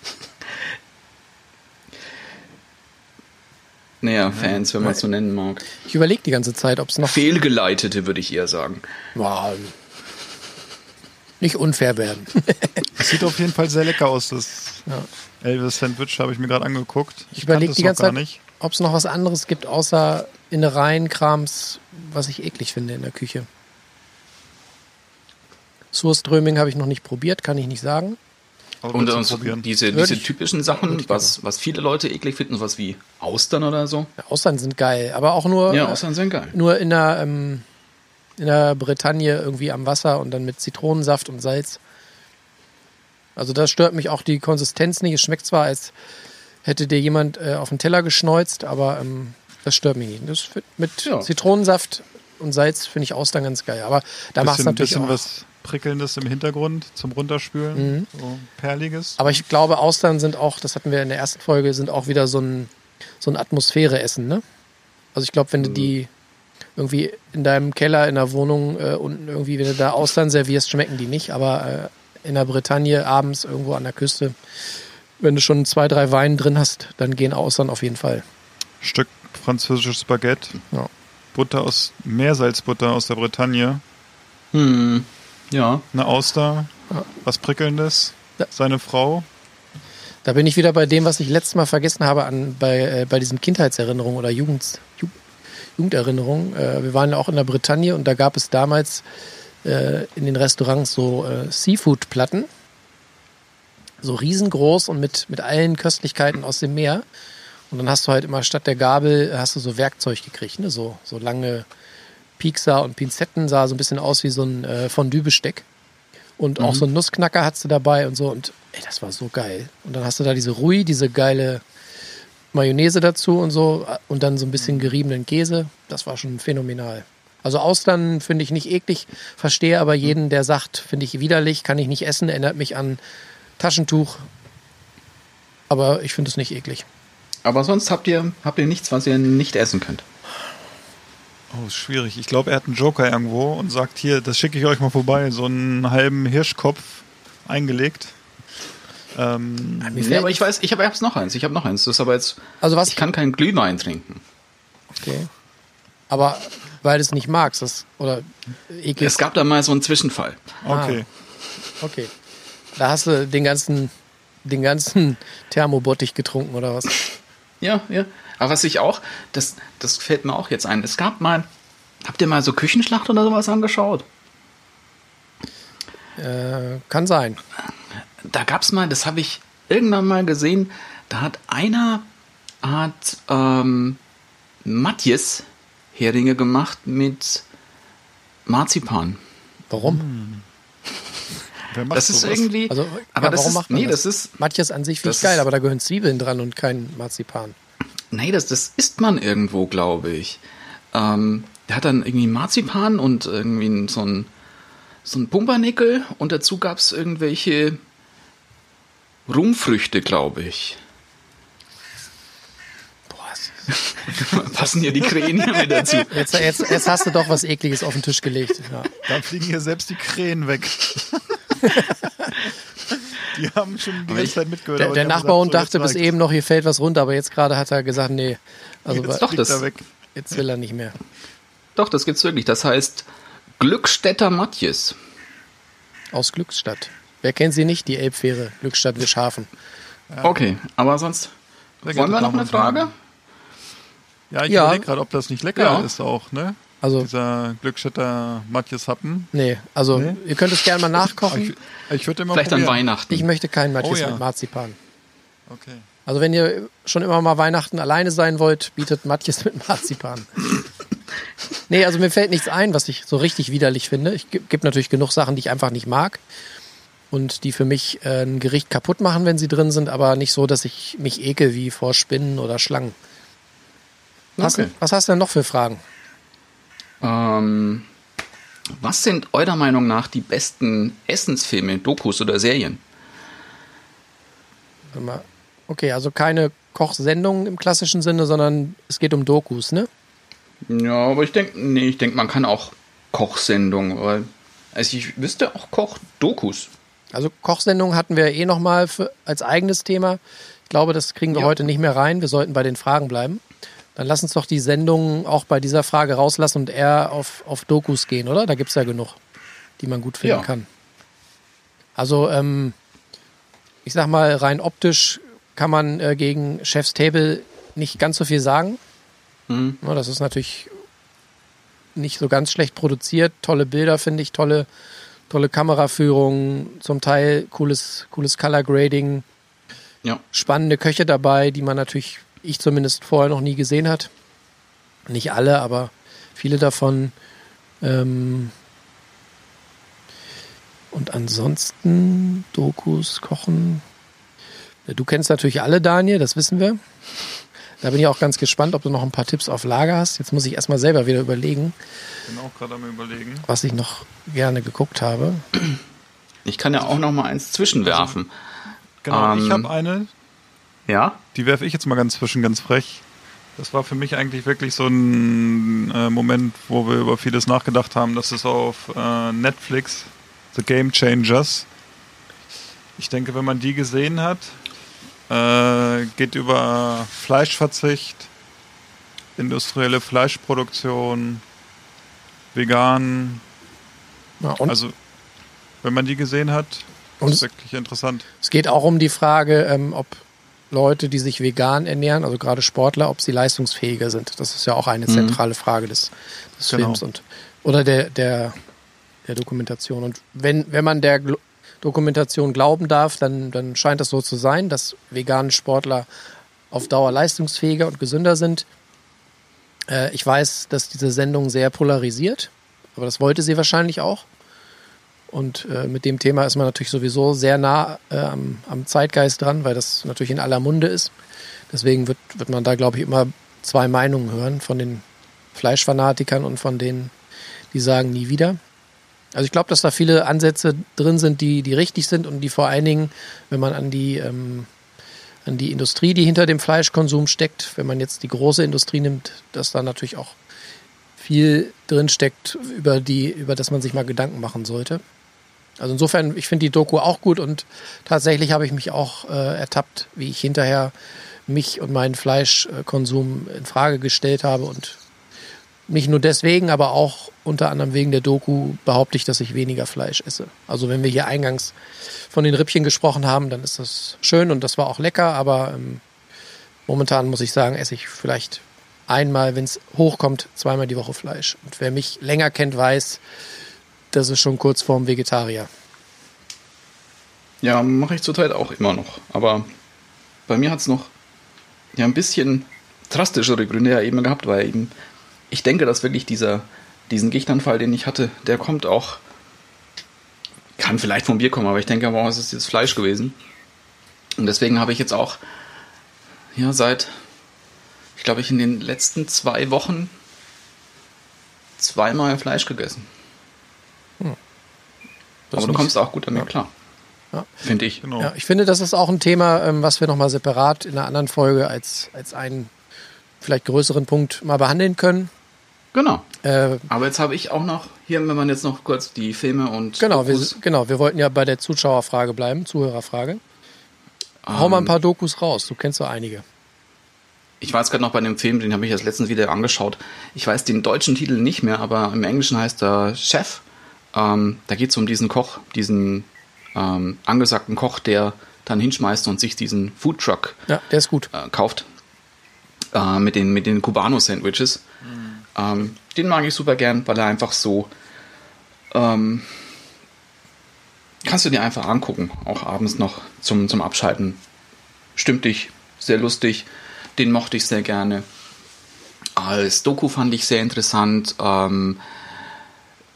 Naja, Fans, wenn man es so nennen mag. Ich überlege die ganze Zeit, ob es noch Fehlgeleitete, würde ich eher sagen. Wow. nicht unfair werden. Es sieht auf jeden Fall sehr lecker aus, das Elvis Sandwich habe ich mir gerade angeguckt. Ich überlege kannte die es noch ganze gar Zeit, nicht. ob es noch was anderes gibt, außer Innereien-Krams, was ich eklig finde in der Küche. Surströming habe ich noch nicht probiert, kann ich nicht sagen. Und probieren? diese, diese typischen Sachen, was, was viele Leute eklig finden, sowas wie Austern oder so. Ja, Austern sind geil, aber auch nur, Ja, Austern sind geil. nur in der, ähm, in der Bretagne irgendwie am Wasser und dann mit Zitronensaft und Salz. Also das stört mich auch die Konsistenz nicht. Es schmeckt zwar, als hätte dir jemand äh, auf den Teller geschneuzt, aber ähm, das stört mich nicht. Das mit Ja. Zitronensaft und Salz finde ich Austern ganz geil. Aber da macht es natürlich bisschen auch. was Prickelndes im Hintergrund zum Runterspülen. Mhm. So perliges. Aber ich glaube, Austern sind auch, das hatten wir in der ersten Folge, sind auch wieder so ein, so ein Atmosphäre-Essen, ne? Also ich glaube, wenn du die irgendwie in deinem Keller in der Wohnung äh, unten irgendwie, wenn du da Austern servierst, schmecken die nicht. Aber äh, in der Bretagne abends irgendwo an der Küste, wenn du schon zwei, drei Weine drin hast, dann gehen Austern auf jeden Fall. Stück französisches Baguette. Ja. Butter aus, Meersalzbutter aus der Bretagne. Hm. Ja. Eine Auster. Ja. Was Prickelndes. Ja. Seine Frau. Da bin ich wieder bei dem, was ich letztes Mal vergessen habe an, bei, äh, bei diesen Kindheitserinnerungen oder Jugend, Ju- Jugenderinnerungen. Äh, wir waren ja auch in der Bretagne und da gab es damals äh, in den Restaurants so äh, Seafood-Platten. So riesengroß und mit, mit allen Köstlichkeiten aus dem Meer. Und dann hast du halt immer statt der Gabel, hast du so Werkzeug gekriegt, ne? so, so lange Piekser und Pinzetten, sah so ein bisschen aus wie so ein äh, Fondue-Besteck. Und auch so einen Nussknacker hattest du dabei und so. Und ey, das war so geil. Und dann hast du da diese Rui, diese geile Mayonnaise dazu und so. Und dann so ein bisschen geriebenen Käse. Das war schon phänomenal. Also Austern finde ich nicht eklig, verstehe aber jeden, der sagt, finde ich widerlich, kann ich nicht essen, erinnert mich an Taschentuch. Aber ich finde es nicht eklig. Aber sonst habt ihr, habt ihr nichts, was ihr nicht essen könnt. Oh, ist schwierig. Ich glaube, er hat einen Joker irgendwo und sagt hier, das schicke ich euch mal vorbei. So einen halben Hirschkopf eingelegt. Ähm, Nee, fällt- aber ich weiß, ich habe noch eins. Ich habe noch eins. Das ist aber jetzt. Also was Ich kann keinen Glühwein trinken. Okay. Aber weil du es nicht magst, das, oder eklig. Es gab da mal so einen Zwischenfall. okay. Okay. Da hast du den ganzen, den ganzen Thermobottich getrunken oder was? Ja, ja. Aber was ich auch, das, das fällt mir auch jetzt ein. Es gab mal, habt ihr mal so Küchenschlacht oder sowas angeschaut? Äh, kann sein. Da gab's mal, das habe ich irgendwann mal gesehen, da hat einer hat ähm, Matjes Heringe gemacht mit Marzipan. Warum? Wer macht Das ist sowas? irgendwie. Also, aber ja, das warum ist, macht man nee, das? das ist, Matjes an sich finde ich das geil, ist- aber da gehören Zwiebeln dran und kein Marzipan. nee, das, das isst man irgendwo, glaube ich. Ähm, der hat dann irgendwie Marzipan und irgendwie so ein, so ein Pumpernickel und dazu gab's irgendwelche Rumfrüchte, glaube ich. Boah, Passen hier die Krähen hier mit dazu. jetzt, jetzt, jetzt hast du doch was Ekliges auf den Tisch gelegt. Ja. Da fliegen hier selbst die Krähen weg. die haben schon die ganze Zeit mitgehört. Der, der gesagt, so, dachte bis eben noch, hier fällt was runter, aber jetzt gerade hat er gesagt, nee. Also Jetzt Doch, das- er weg. jetzt will er nicht mehr. Doch, das gibt's wirklich. Das heißt Glückstädter Matjes. Aus Glücksstadt. Wer kennt sie nicht? Die Elbfähre, Glückstadt Wischhafen. Okay, aber sonst. Wollen wir noch eine und. Frage? Ja, ich Ja. überlege gerade, ob das nicht lecker Ja. ist auch, ne? Also, Dieser Glückstätter Matthias Happen. nee, also Nee? ihr könnt es gerne mal nachkochen. Ich, ich würde immer Vielleicht an probieren. Weihnachten. Ich möchte keinen Matthias Oh ja. mit Marzipan. Okay. Also wenn ihr schon immer mal Weihnachten alleine sein wollt, bietet Matthias mit Marzipan. nee, also mir fällt nichts ein, was ich so richtig widerlich finde. Ich gibt gibt natürlich genug Sachen, die ich einfach nicht mag und die für mich äh, ein Gericht kaputt machen, wenn sie drin sind, aber nicht so, dass ich mich ekel wie vor Spinnen oder Schlangen. Was, Okay. was hast du denn noch für Fragen? Ähm, was sind eurer Meinung nach die besten Essensfilme, Dokus oder Serien? Okay, also keine Kochsendung im klassischen Sinne, sondern es geht um Dokus, ne? Ja, aber ich denke, nee, ich denke, man kann auch Kochsendungen, weil also ich wüsste auch Kochdokus. Also Kochsendungen hatten wir eh nochmal als eigenes Thema. Ich glaube, das kriegen wir Ja. heute nicht mehr rein. Wir sollten bei den Fragen bleiben. Dann lass uns doch die Sendungen auch bei dieser Frage rauslassen und eher auf, auf Dokus gehen, oder? Da gibt's ja genug, die man gut finden Ja. kann. Also, ähm, ich sag mal, rein optisch kann man äh, gegen Chef's Table nicht ganz so viel sagen. Mhm. Ja, das ist natürlich nicht so ganz schlecht produziert. Tolle Bilder, finde ich, tolle, tolle Kameraführung, zum Teil cooles, cooles Color Grading, Ja. spannende Köche dabei, die man natürlich, ich zumindest vorher noch nie gesehen hat. Nicht alle, aber viele davon. Ähm und ansonsten Dokus, Kochen. Ja, Du kennst natürlich alle, Daniel, das wissen wir. Da bin ich auch ganz gespannt, ob du noch ein paar Tipps auf Lager hast. Jetzt muss ich erstmal selber wieder überlegen, Bin auch gerade am überlegen. was ich noch gerne geguckt habe. Ich kann ja auch noch mal eins zwischenwerfen. Genau, ich Ähm, habe eine, Ja? die werfe ich jetzt mal ganz zwischen, ganz frech. Das war für mich eigentlich wirklich so ein äh, Moment, wo wir über vieles nachgedacht haben. Das ist auf äh, Netflix, The Game Changers. Ich denke, wenn man die gesehen hat, äh, geht über Fleischverzicht, industrielle Fleischproduktion, vegan. Ja, und Also, wenn man die gesehen hat, Und ist es- wirklich interessant. es geht auch um die Frage, ähm, ob Leute, die sich vegan ernähren, also gerade Sportler, ob sie leistungsfähiger sind. Das ist ja auch eine zentrale Frage des, des Genau. Films und oder der, der, der Dokumentation. Und wenn, wenn man der Gl Dokumentation glauben darf, dann, dann scheint es so zu sein, dass vegane Sportler auf Dauer leistungsfähiger und gesünder sind. Äh, ich weiß, dass diese Sendung sehr polarisiert, aber das wollte sie wahrscheinlich auch. Und äh, mit dem Thema ist man natürlich sowieso sehr nah äh, am, am Zeitgeist dran, weil das natürlich in aller Munde ist. Deswegen wird, wird man da, glaube ich, immer zwei Meinungen hören von den Fleischfanatikern und von denen, die sagen nie wieder. Also ich glaube, dass da viele Ansätze drin sind, die, die richtig sind und die vor allen Dingen, wenn man an die, ähm, an die Industrie, die hinter dem Fleischkonsum steckt, wenn man jetzt die große Industrie nimmt, dass da natürlich auch viel drin steckt, über über das man sich mal Gedanken machen sollte. Also insofern, ich finde die Doku auch gut und tatsächlich habe ich mich auch äh, ertappt, wie ich hinterher mich und meinen Fleischkonsum in Frage gestellt habe und nicht nur deswegen, aber auch unter anderem wegen der Doku behaupte ich, dass ich weniger Fleisch esse. Also wenn wir hier eingangs von den Rippchen gesprochen haben, dann ist das schön und das war auch lecker, aber ähm, momentan muss ich sagen, esse ich vielleicht einmal, wenn es hochkommt, zweimal die Woche Fleisch. Und wer mich länger kennt, weiß, das ist schon kurz vorm Vegetarier. Ja, mache ich zurzeit auch immer noch. Aber bei mir hat es noch ja, ein bisschen drastischere Gründe ja eben gehabt, weil eben ich denke, dass wirklich dieser, diesen Gichtanfall, den ich hatte, der kommt auch, kann vielleicht vom Bier kommen, aber ich denke auch, es ist jetzt Fleisch gewesen. Und deswegen habe ich jetzt auch, ja, seit, ich glaube, ich in den letzten zwei Wochen zweimal Fleisch gegessen. Das aber du kommst auch gut damit Ja. klar. Ja. Finde ich. Genau. Ja, ich finde, das ist auch ein Thema, ähm, was wir nochmal separat in einer anderen Folge als, als einen vielleicht größeren Punkt mal behandeln können. Genau. Äh, Aber jetzt habe ich auch noch, hier, wenn man jetzt noch kurz die Filme und genau, wir, Dokus, genau, wir wollten ja bei der Zuschauerfrage bleiben, Zuhörerfrage. Hau mal ein paar Dokus raus, du kennst so einige. ich war jetzt gerade noch bei dem Film, den habe ich jetzt letztens wieder angeschaut. Ich weiß den deutschen Titel nicht mehr, aber im Englischen heißt er Chef. Ähm, da geht es um diesen Koch, diesen ähm, angesagten Koch, der dann hinschmeißt und sich diesen Foodtruck Ja, der ist gut. äh, kauft. Äh, mit den, mit den Cubano-Sandwiches. Ähm, den mag ich super gern, weil er einfach so. Ähm, kannst du dir einfach angucken, auch abends noch zum, zum Abschalten. Stimmt dich, sehr lustig. Den mochte ich sehr gerne. Als Doku fand ich sehr interessant. Ähm,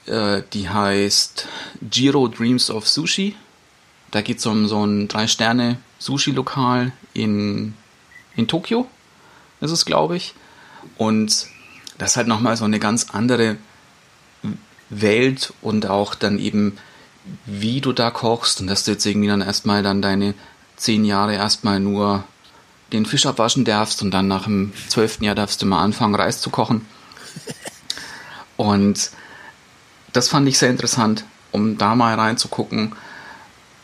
äh, die heißt Jiro Dreams of Sushi. Da geht es um so ein Drei-Sterne-Sushi-Lokal in, in Tokio. Ist, glaube ich. Und das ist halt nochmal so eine ganz andere Welt und auch dann eben, wie du da kochst und dass du jetzt irgendwie dann erstmal dann deine zehn Jahre erstmal nur den Fisch abwaschen darfst und dann nach dem zwölften Jahr darfst du mal anfangen, Reis zu kochen. Und das fand ich sehr interessant, um da mal reinzugucken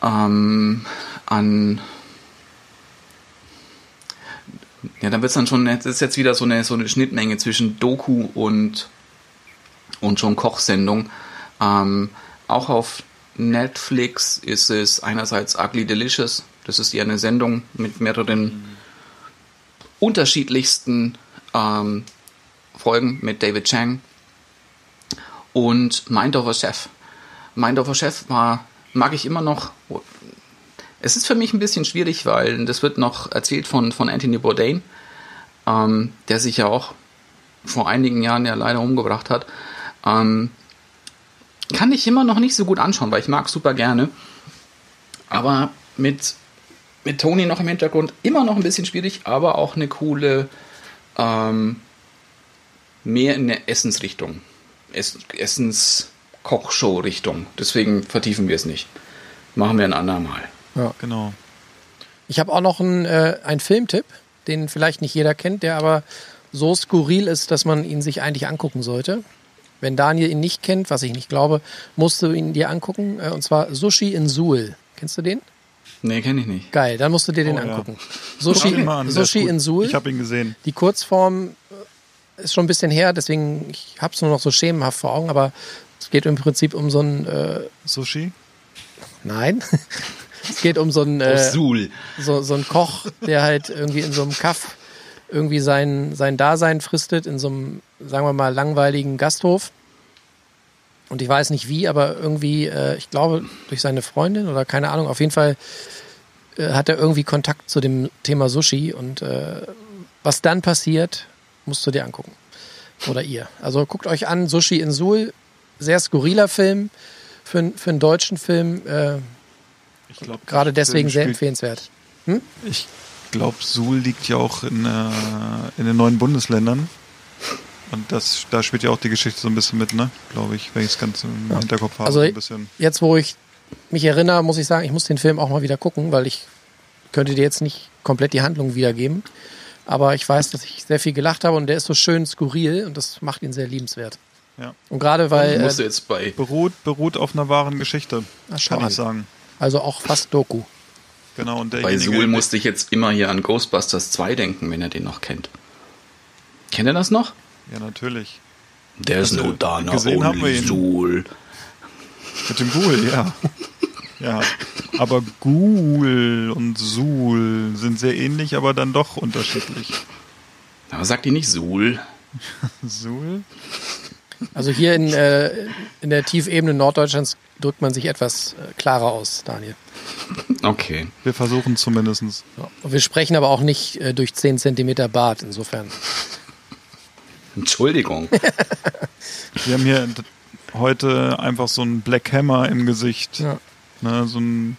ähm, an ja, dann wird es dann schon, das ist jetzt wieder so eine, so eine Schnittmenge zwischen Doku und, und schon Kochsendung. Ähm, auch auf Netflix ist es einerseits Ugly Delicious, das ist ja eine Sendung mit mehreren unterschiedlichsten ähm, Folgen mit David Chang und Mind over Chef. Mind over Chef war, mag ich immer noch. Es ist für mich ein bisschen schwierig, weil das wird noch erzählt von, von Anthony Bourdain, ähm, der sich ja auch vor einigen Jahren ja leider umgebracht hat. Ähm, kann ich immer noch nicht so gut anschauen, weil ich mag super gerne. Aber mit, mit Tony noch im Hintergrund immer noch ein bisschen schwierig, aber auch eine coole, ähm, mehr in der Essensrichtung. Ess Essens-Kochshow-Richtung. Deswegen vertiefen wir es nicht. Machen wir ein andermal. Ja. Genau. Ich habe auch noch einen, äh, einen Filmtipp, den vielleicht nicht jeder kennt, der aber so skurril ist, dass man ihn sich eigentlich angucken sollte. Wenn Daniel ihn nicht kennt, was ich nicht glaube, musst du ihn dir angucken. Äh, und zwar Sushi in Suhl. Kennst du den? Nee, kenne ich nicht. Geil, dann musst du dir den Oh, ja. angucken. Guck Sushi, an, Sushi in Suhl. Ich habe ihn gesehen. Die Kurzform ist schon ein bisschen her, deswegen ich habe es nur noch so schemenhaft vor Augen, aber es geht im Prinzip um so ein äh, Sushi? Nein. es geht um so einen äh, so, so einen Koch, der halt irgendwie in so einem Kaff irgendwie sein, sein Dasein fristet, in so einem, sagen wir mal, langweiligen Gasthof. Und ich weiß nicht wie, aber irgendwie, äh, ich glaube, durch seine Freundin oder keine Ahnung, auf jeden Fall äh, hat er irgendwie Kontakt zu dem Thema Sushi und äh, was dann passiert, musst du dir angucken. Oder ihr. Also guckt euch an, Sushi in Suhl, sehr skurriler Film für, für einen deutschen Film, äh, Ich glaub, gerade deswegen sehr empfehlenswert. Ich glaube, Suhl liegt ja auch in, äh, in den neuen Bundesländern. Und das, da spielt ja auch die Geschichte so ein bisschen mit, ne? Glaube ich, wenn ich es ganz im Ja. Hinterkopf habe. Also jetzt, wo ich mich erinnere, muss ich sagen, ich muss den Film auch mal wieder gucken, weil ich könnte dir jetzt nicht komplett die Handlung wiedergeben. Aber ich weiß, dass ich sehr viel gelacht habe und der ist so schön skurril und das macht ihn sehr liebenswert. Ja. Und gerade weil, musst du äh, jetzt bei Beruht, beruht auf einer wahren Geschichte, schau kann an. ich sagen. also auch fast Doku. Genau, und Bei Suhl musste ich jetzt immer hier an Ghostbusters 2 denken, wenn er den noch kennt. Kennt ihr das noch? Ja, natürlich. There's Also, no Dana, gesehen haben wir only ihn. Suhl. Mit dem Ghoul, ja. ja. Aber Ghoul und Suhl sind sehr ähnlich, aber dann doch unterschiedlich. Aber sagt ihr nicht Suhl? Suhl? Also hier in, äh, in der Tiefebene Norddeutschlands drückt man sich etwas äh, klarer aus, Daniel. Okay. Wir versuchen zumindest. Ja. Wir sprechen aber auch nicht äh, durch 10 Zentimeter Bart, insofern. Entschuldigung. Wir haben hier heute einfach so ein Black Hammer im Gesicht. Ja. Ne, so ein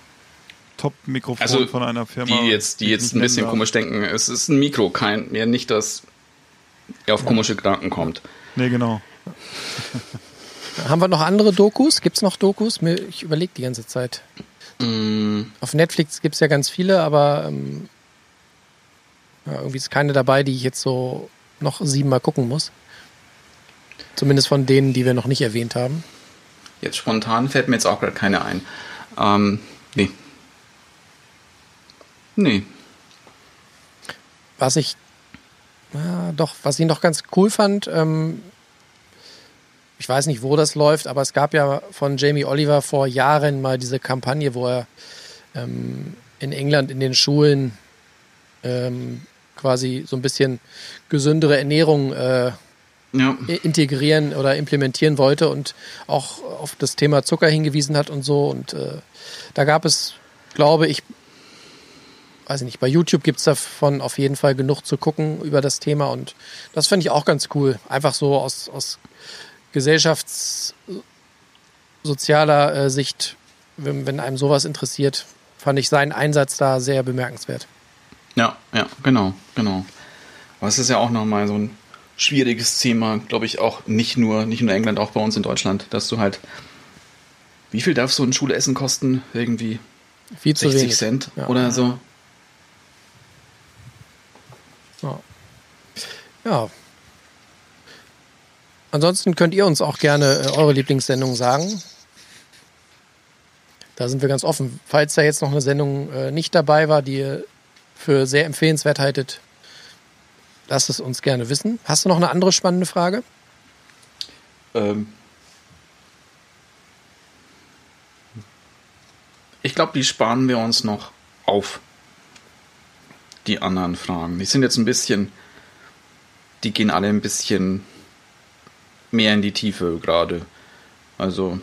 Top-Mikrofon Also, von einer Firma. die jetzt, die jetzt ein bisschen komisch denken, es ist ein Mikro, kein, ja, nicht, dass er auf komische Gedanken kommt. Nee, genau. Haben wir noch andere Dokus? Gibt es noch Dokus? Ich überlege die ganze Zeit. Mm, Auf Netflix gibt es ja ganz viele, aber ähm, ja, irgendwie ist keine dabei, die ich jetzt so noch siebenmal gucken muss. Zumindest von denen, die wir noch nicht erwähnt haben. jetzt spontan fällt mir jetzt auch gerade keine ein. Ähm, nee. Nee. Was ich, ja, doch, was ich noch ganz cool fand, ähm, ich weiß nicht, wo das läuft, aber es gab ja von Jamie Oliver vor Jahren mal diese Kampagne, wo er ähm, in England in den Schulen ähm, quasi so ein bisschen gesündere Ernährung äh, Ja. integrieren oder implementieren wollte und auch auf das Thema Zucker hingewiesen hat und so. Und äh, da gab es, glaube ich, weiß ich nicht, bei YouTube gibt es davon auf jeden Fall genug zu gucken über das Thema und das finde ich auch ganz cool. Einfach so aus, aus gesellschaftssozialer äh, Sicht, wenn, wenn einem sowas interessiert, fand ich seinen Einsatz da sehr bemerkenswert. Ja, ja, genau, genau. Aber es ist ja auch nochmal so ein schwieriges Thema, glaube ich, auch nicht nur, nicht nur in England, auch bei uns in Deutschland, dass du halt, wie viel darf so ein Schulessen kosten? Irgendwie Viel zu 60 wenig. Cent Ja. oder so. Ja. ja. Ansonsten könnt ihr uns auch gerne äh, eure Lieblingssendungen sagen. Da sind wir ganz offen. Falls da jetzt noch eine Sendung äh, nicht dabei war, die ihr für sehr empfehlenswert haltet, lasst es uns gerne wissen. Hast du noch eine andere spannende Frage? Ähm ich glaube, die sparen wir uns noch auf. Die anderen Fragen. Die sind jetzt ein bisschen, die gehen alle ein bisschen mehr in die Tiefe gerade. Also,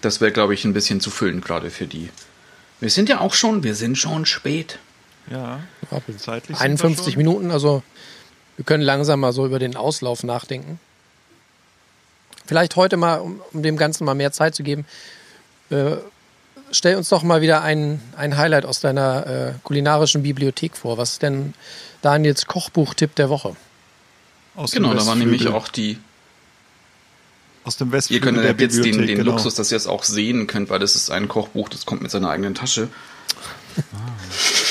das wäre, glaube ich, ein bisschen zu füllend gerade für die. Wir sind ja auch schon, wir sind schon spät. Ja, Ja, zeitlich. sind wir 51 schon. Minuten, also wir können langsam mal so über den Auslauf nachdenken. Vielleicht heute mal, um, um dem Ganzen mal mehr Zeit zu geben, äh, stell uns doch mal wieder ein, ein Highlight aus deiner äh, kulinarischen Bibliothek vor. Was ist denn Daniels Kochbuchtipp der Woche? Aus dem Genau, da war nämlich auch die. aus dem Ihr Westflügel könnt der jetzt den, Bibliothek, den genau. Luxus, dass ihr es auch sehen könnt, weil das ist ein Kochbuch, das kommt mit seiner eigenen Tasche.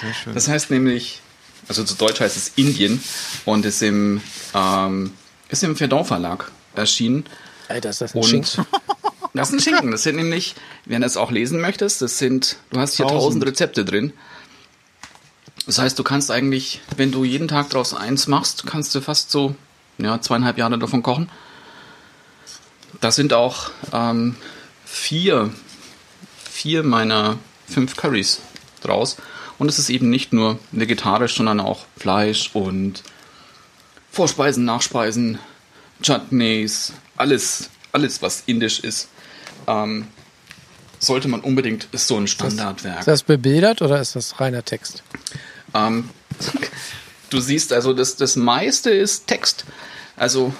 Sehr schön. Das heißt nämlich, also zu Deutsch heißt es Indien und ist im, ähm, ist im Verdun Verlag erschienen. Alter, ist das ein Und Schinken? das ist ein Schinken. Das sind nämlich, wenn du es auch lesen möchtest, das sind, du hast hier Tausend. Rezepte drin. Das heißt, du kannst eigentlich, wenn du jeden Tag draus eins machst, kannst du fast so ja, zweieinhalb Jahre davon kochen. Da sind auch ähm, vier, vier meiner fünf Currys draus. Und es ist eben nicht nur vegetarisch, sondern auch Fleisch und Vorspeisen, Nachspeisen, Chutneys, alles, alles was indisch ist, ähm, sollte man unbedingt, ist so ein Standardwerk. Ist das bebildert oder ist das reiner Text? Ähm, du siehst also, das, das meiste ist Text. Also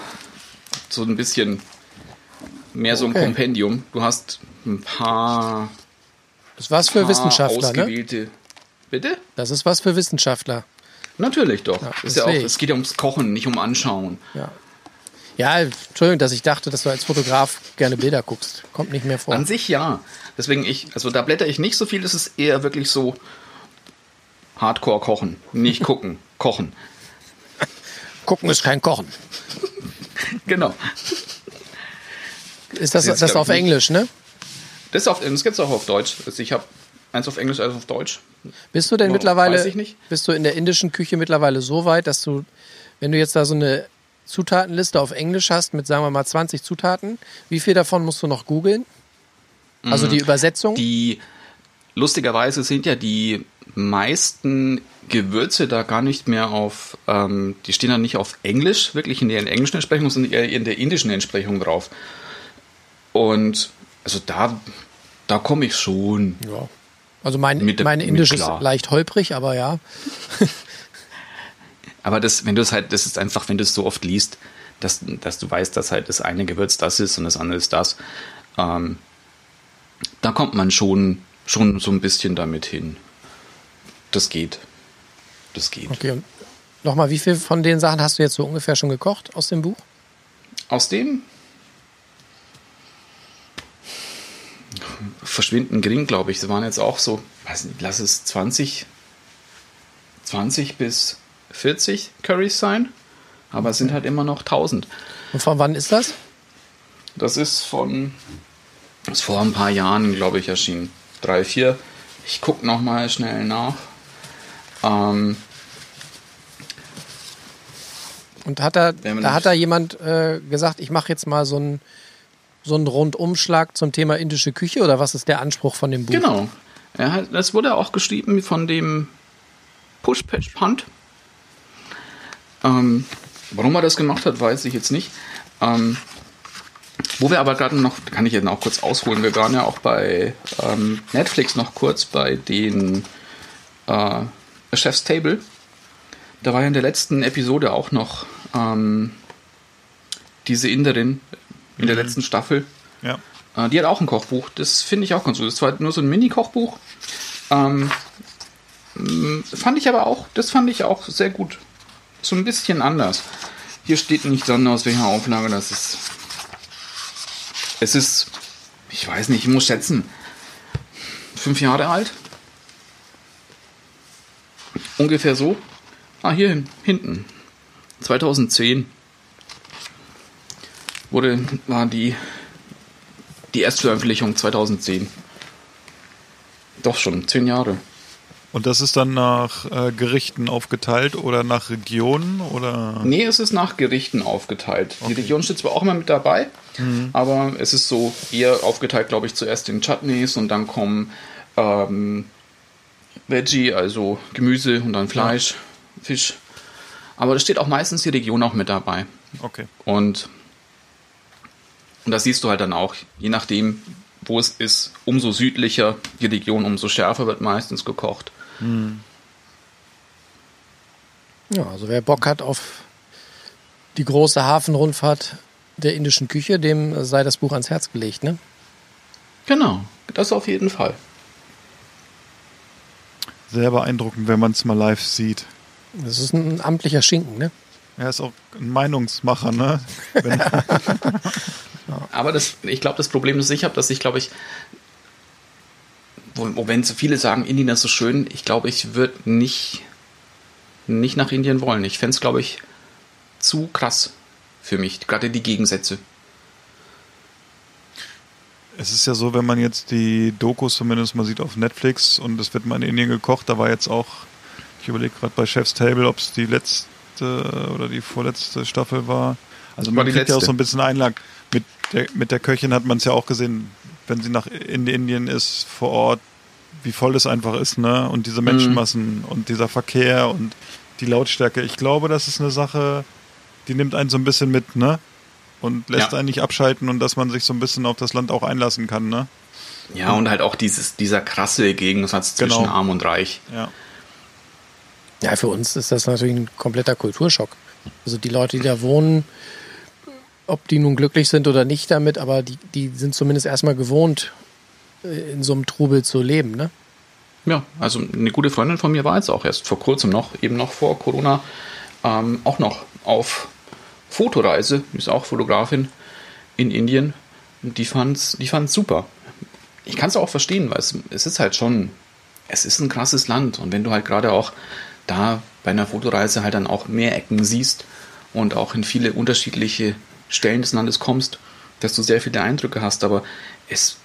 so ein bisschen mehr so ein Okay. Kompendium. Du hast ein paar, Das was für paar Wissenschaftler, ne? Bitte? Das ist was für Wissenschaftler. Natürlich doch. Ja, ist ja auch, es geht ja ums Kochen, nicht um Anschauen. Ja. Ja, Entschuldigung, dass ich dachte, dass du als Fotograf gerne Bilder guckst. Kommt nicht mehr vor. An sich ja. Deswegen ich, also da blätter ich nicht so viel, es ist eher wirklich so Hardcore kochen. Nicht gucken, kochen. Gucken ist kein Kochen. Genau. Ist das, Jetzt das glaub auf. Englisch, ne? Das, auf, das gibt's auch auf Deutsch. Also ich habe eins auf Englisch, eins auf Deutsch. Bist du denn Ja, mittlerweile, weiß ich nicht. bist du in der indischen Küche mittlerweile so weit, dass du, wenn du jetzt da so eine Zutatenliste auf Englisch hast mit, sagen wir mal, 20 Zutaten, wie viel davon musst du noch googeln? Also die Übersetzung? Mhm. Die lustigerweise sind ja die meisten Gewürze da gar nicht mehr auf, ähm, die stehen dann nicht auf Englisch, wirklich in der englischen Entsprechung, sondern eher in der indischen Entsprechung drauf. Und also da, da komme ich schon. ja. Also mein, Mit mit Indisch ist leicht holprig, aber ja. Aber das, wenn du es halt, das ist einfach, wenn du es so oft liest, dass, dass du weißt, dass halt das eine Gewürz das ist und das andere ist das. Ähm, da kommt man schon, schon so ein bisschen damit hin. Das geht. Das geht. Okay, und nochmal, wie viel von den Sachen hast du jetzt so ungefähr schon gekocht aus dem Buch? Aus dem verschwinden gering, glaube ich. Es waren jetzt auch so, weiß nicht, lass es 20, 20 bis 40 Currys sein. Aber es sind halt immer noch 1000. Und von wann ist das? Das ist von, ist vor ein paar Jahren, glaube ich, erschienen. Drei, vier. Ich gucke noch mal schnell nach. Ähm, Und hat da, da hat da jemand äh, gesagt, ich mache jetzt mal so einen so einen Rundumschlag zum Thema indische Küche oder was ist der Anspruch von dem Buch? Genau. Hat, das wurde auch geschrieben von dem Push Punt. Ähm, Warum er das gemacht hat, weiß ich jetzt nicht. Ähm, wo wir aber gerade noch, kann ich jetzt auch kurz ausholen, wir waren ja auch bei ähm, Netflix noch kurz bei den äh, Chef's Table. Da war ja in der letzten Episode auch noch ähm, diese Inderin in der letzten Staffel. Ja. Äh, die hat auch ein Kochbuch. Das finde ich auch ganz gut. Das war nur so ein Mini-Kochbuch. Ähm, fand ich aber auch, das fand ich auch sehr gut. So ein bisschen anders. Hier steht nicht dran, aus welcher Auflage das ist. Es ist, ich weiß nicht, ich muss schätzen, fünf Jahre alt. Ungefähr so. Ah, hier hin- hinten. 2010 wurde, war die, die Erstveröffentlichung 2010. Doch schon, zehn Jahre. Und das ist dann nach äh, Gerichten aufgeteilt oder nach Regionen oder? Nee, es ist nach Gerichten aufgeteilt. Die Region steht zwar auch immer mit dabei, aber es ist so eher aufgeteilt, glaube ich, zuerst in Chutneys und dann kommen ähm, Veggie, also Gemüse und dann Fleisch, Fisch. Aber da steht auch meistens die Region auch mit dabei. Okay. Und, und das siehst du halt dann auch, je nachdem, wo es ist, umso südlicher die Region, umso schärfer wird meistens gekocht. Ja, also wer Bock hat auf die große Hafenrundfahrt der indischen Küche, dem sei das Buch ans Herz gelegt, ne? Genau, das auf jeden Fall. Sehr beeindruckend, wenn man es mal live sieht. Das ist ein amtlicher Schinken, ne? Er ist auch ein Meinungsmacher, ne? Aber das, ich glaube, das Problem, das ich habe, dass ich, glaube ich, wo, wenn so viele sagen, Indien ist so schön, ich glaube, ich würde nicht, nicht nach Indien wollen. Ich fände es, glaube ich, zu krass für mich, gerade die Gegensätze. es ist ja so, wenn man jetzt die Dokus zumindest mal sieht auf Netflix und es wird mal in Indien gekocht, da war jetzt auch, ich überlege gerade bei Chef's Table, ob es die letzte oder die vorletzte Staffel war. Also War man kriegt ja auch letzte. so ein bisschen Einlag. Mit der, mit der Köchin hat man es ja auch gesehen, wenn sie nach in Indien ist, vor Ort, wie voll es einfach ist, ne? Und diese Menschenmassen und dieser Verkehr und die Lautstärke. Ich glaube, das ist eine Sache, die nimmt einen so ein bisschen mit, ne? Und lässt Ja. einen nicht abschalten und dass man sich so ein bisschen auf das Land auch einlassen kann, ne? Ja, und halt auch dieses, dieser krasse Gegensatz zwischen Genau. Arm und Reich. Ja. Ja, für uns ist das natürlich ein kompletter Kulturschock. Also die Leute, die da wohnen, ob die nun glücklich sind oder nicht damit, aber die, die sind zumindest erstmal gewohnt, äh, in so einem Trubel zu leben, ne? Ja, also eine gute Freundin von mir war jetzt auch erst vor kurzem noch, eben noch vor Corona, ähm, auch noch auf Fotoreise, ist auch Fotografin in Indien. Und die fand's, die fand's super. Ich kann es auch verstehen, weil es, es ist halt schon, es ist ein krasses Land. Und wenn du halt gerade auch da bei einer Fotoreise halt dann auch mehr Ecken siehst und auch in viele unterschiedliche Stellen des Landes kommst, dass du sehr viele Eindrücke hast. Aber es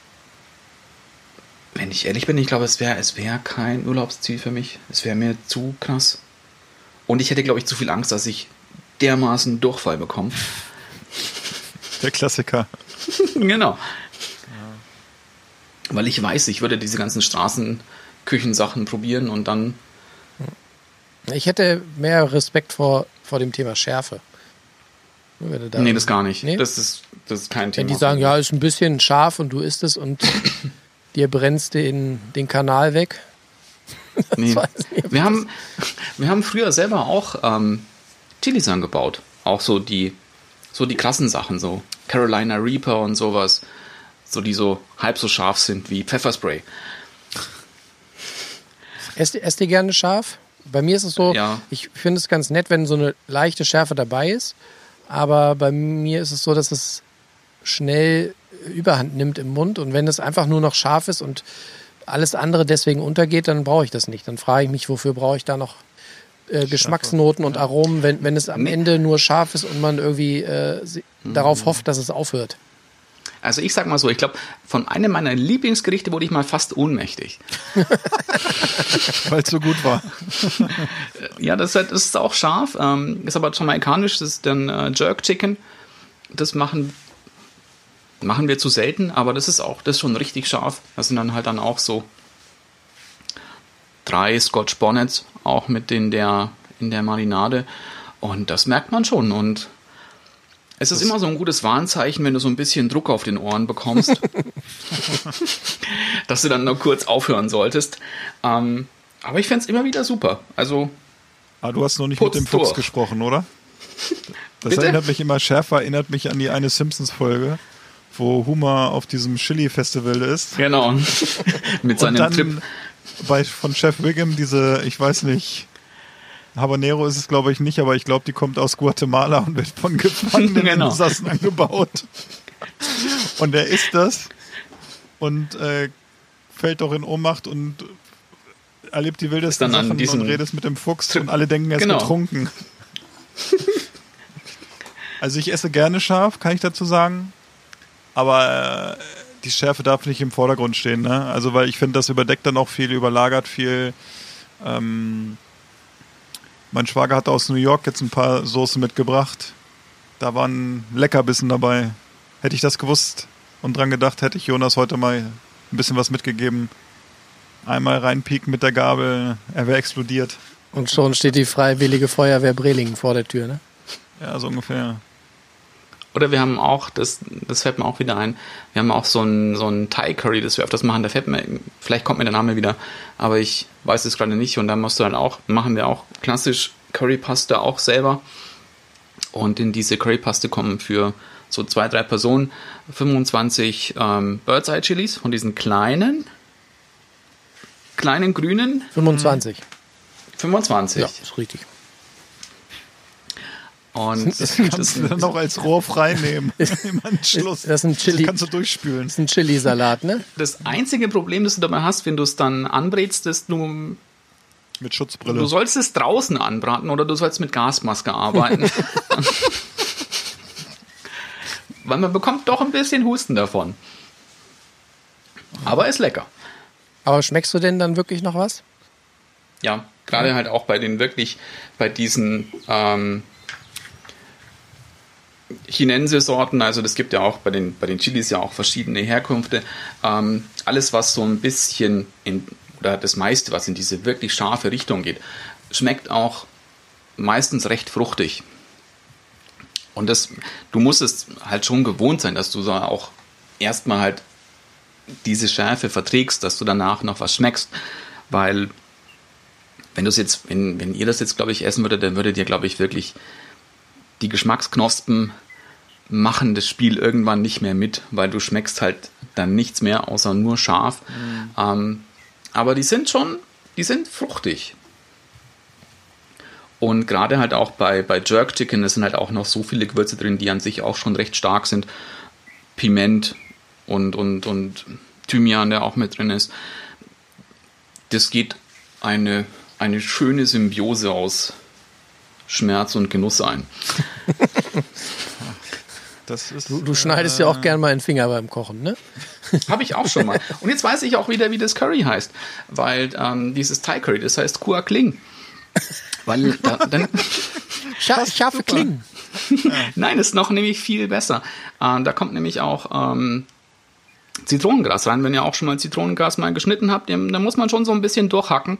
wenn ich ehrlich bin, ich glaube, es wäre es wär kein Urlaubsziel für mich. Es wäre mir zu krass. Und ich hätte, glaube ich, zu viel Angst, dass ich dermaßen Durchfall bekomme. Der Klassiker. genau. Weil ich weiß, ich würde diese ganzen Straßenküchensachen probieren und dann. Ich hätte mehr Respekt vor, vor dem Thema Schärfe. Wenn da- nee, das gar nicht. Nee? Das, ist, das ist kein Thema. Wenn die sagen, ja, ist ein bisschen scharf und du isst es und dir brennst den, den Kanal weg. Nee. nicht, Wir haben, wir haben früher selber auch ähm, Chilis angebaut. Auch so die, so die krassen Sachen, so Carolina Reaper und sowas. So die so halb so scharf sind wie Pfefferspray. Esst, esst ihr gerne scharf? Bei mir ist es so, Ja. ich finde es ganz nett, wenn so eine leichte Schärfe dabei ist. Aber bei mir ist es so, dass es schnell Überhand nimmt im Mund. Und wenn es einfach nur noch scharf ist und alles andere deswegen untergeht, dann brauche ich das nicht. Dann frage ich mich, wofür brauche ich da noch äh, Geschmacksnoten und Aromen, wenn, wenn es am. Ende nur scharf ist und man irgendwie äh, Mhm. darauf hofft, dass es aufhört. Also ich sag mal so, ich glaube, von einem meiner Lieblingsgerichte wurde ich mal fast ohnmächtig. Weil es so gut war. Ja, das ist, halt, das ist auch scharf. Ähm, ist aber jamaikanisch, das ist dann äh, Jerk Chicken. Das machen, machen wir zu selten, aber das ist auch, das ist schon richtig scharf. Das sind dann halt dann auch so drei Scotch Bonnets, auch mit in der, in der Marinade. Und das merkt man schon. Und es ist immer so ein gutes Warnzeichen, wenn du so ein bisschen Druck auf den Ohren bekommst, dass du dann nur kurz aufhören solltest. Ähm, aber ich fände es immer wieder super. Also, Ah, du hast noch nicht mit dem Fuchs durch. gesprochen, oder? Das Bitte? erinnert mich immer, schärfer erinnert mich an die eine Simpsons-Folge, wo Homer auf diesem Chili-Festival ist. genau. Mit seinem Trip. bei, von Chef Wiggum diese, ich weiß nicht, Habanero ist es glaube ich nicht, aber ich glaube, die kommt aus Guatemala und wird von gefangenen Genau. Insassen angebaut. Und er isst das und äh, fällt doch in Ohnmacht und erlebt die wildesten Ist dann an Sachen und redet mit dem Fuchs und alle denken, er ist Genau. betrunken. also ich esse gerne scharf, kann ich dazu sagen. Aber äh, die Schärfe darf nicht im Vordergrund stehen. Ne? Also weil ich finde, das überdeckt dann auch viel, überlagert viel. Ähm, mein Schwager hat aus New York jetzt ein paar Soßen mitgebracht. Da waren Leckerbissen dabei. Hätte ich das gewusst und dran gedacht, hätte ich Jonas heute mal ein bisschen was mitgegeben. Einmal reinpieken mit der Gabel, er wäre explodiert. Und schon steht die Freiwillige Feuerwehr Brelingen vor der Tür, ne? Ja, so ungefähr. Oder wir haben auch, das, das fällt mir auch wieder ein, wir haben auch so ein, so ein Thai Curry, das wir öfters machen, da fällt mir, vielleicht kommt mir der Name wieder, aber ich weiß es gerade nicht und da musst du dann auch, machen wir auch klassisch Currypaste auch selber und in diese Currypaste kommen für so zwei, drei Personen 25 ähm, Bird's Eye Chilis von diesen kleinen, kleinen grünen, 25. 25 Ja, ist richtig. Und Das kannst du dann noch als Rohr frei nehmen im Anschluss. Das ist ein Chili- Das kannst du durchspülen. Das ist ein Chili-Salat, ne? das einzige Problem, das du dabei hast, wenn du es dann anbrätst, ist, du Mit Schutzbrille. Du sollst es draußen anbraten oder du sollst mit Gasmaske arbeiten. Weil man bekommt doch ein bisschen Husten davon. Aber ist lecker. Aber schmeckst du denn dann wirklich noch was? Ja, gerade halt auch bei den wirklich, bei diesen ähm, Chinense-Sorten, also das gibt ja auch bei den, bei den Chilis ja auch verschiedene Herkünfte. Ähm, alles, was so ein bisschen in, oder das meiste, was in diese wirklich scharfe Richtung geht, schmeckt auch meistens recht fruchtig. Und das, du musst es halt schon gewohnt sein, dass du so auch erstmal halt diese Schärfe verträgst, dass du danach noch was schmeckst. Weil wenn du es jetzt, wenn, wenn ihr das jetzt, glaube ich, essen würdet, dann würdet ihr, glaube ich, wirklich die Geschmacksknospen machen das Spiel irgendwann nicht mehr mit, weil du schmeckst halt dann nichts mehr, außer nur scharf. Ähm, aber die sind schon, die sind fruchtig. Und gerade halt auch bei, bei Jerk Chicken, es sind halt auch noch so viele Gewürze drin, die an sich auch schon recht stark sind. Piment und, und, und Thymian, der auch mit drin ist. Das geht eine, eine schöne Symbiose aus Schmerz und Genuss ein. Das ist, Du, du schneidest ja auch gern mal einen Finger beim Kochen, ne? Habe ich auch schon mal. Und jetzt weiß ich auch wieder, wie das Curry heißt. Weil ähm, dieses Thai Curry, das heißt Kua Kling. Weil da, dann, Scha scharfe Klingen. nein, ist noch nämlich viel besser. Ähm, da kommt nämlich auch ähm, Zitronengras rein. Wenn ihr auch schon mal Zitronengras mal geschnitten habt, dann dann muss man schon so ein bisschen durchhacken.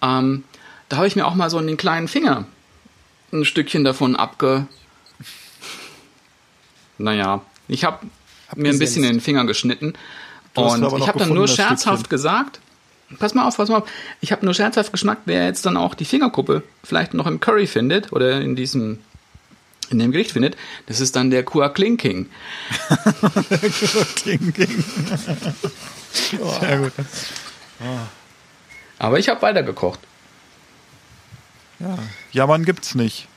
Ähm, da habe ich mir auch mal so in den kleinen Finger ein Stückchen davon abge... Naja, ich habe mir ein bisschen in den Finger geschnitten. Und ich habe dann nur scherzhaft gesagt, pass mal auf, pass mal auf, ich habe nur scherzhaft geschmackt, wer jetzt dann auch die Fingerkuppe vielleicht noch im Curry findet oder in diesem in dem Gericht findet, das ist dann der Kua Kling King. King, King. Sehr gut. Aber ich habe weitergekocht. Ja. Jammern gibt's nicht.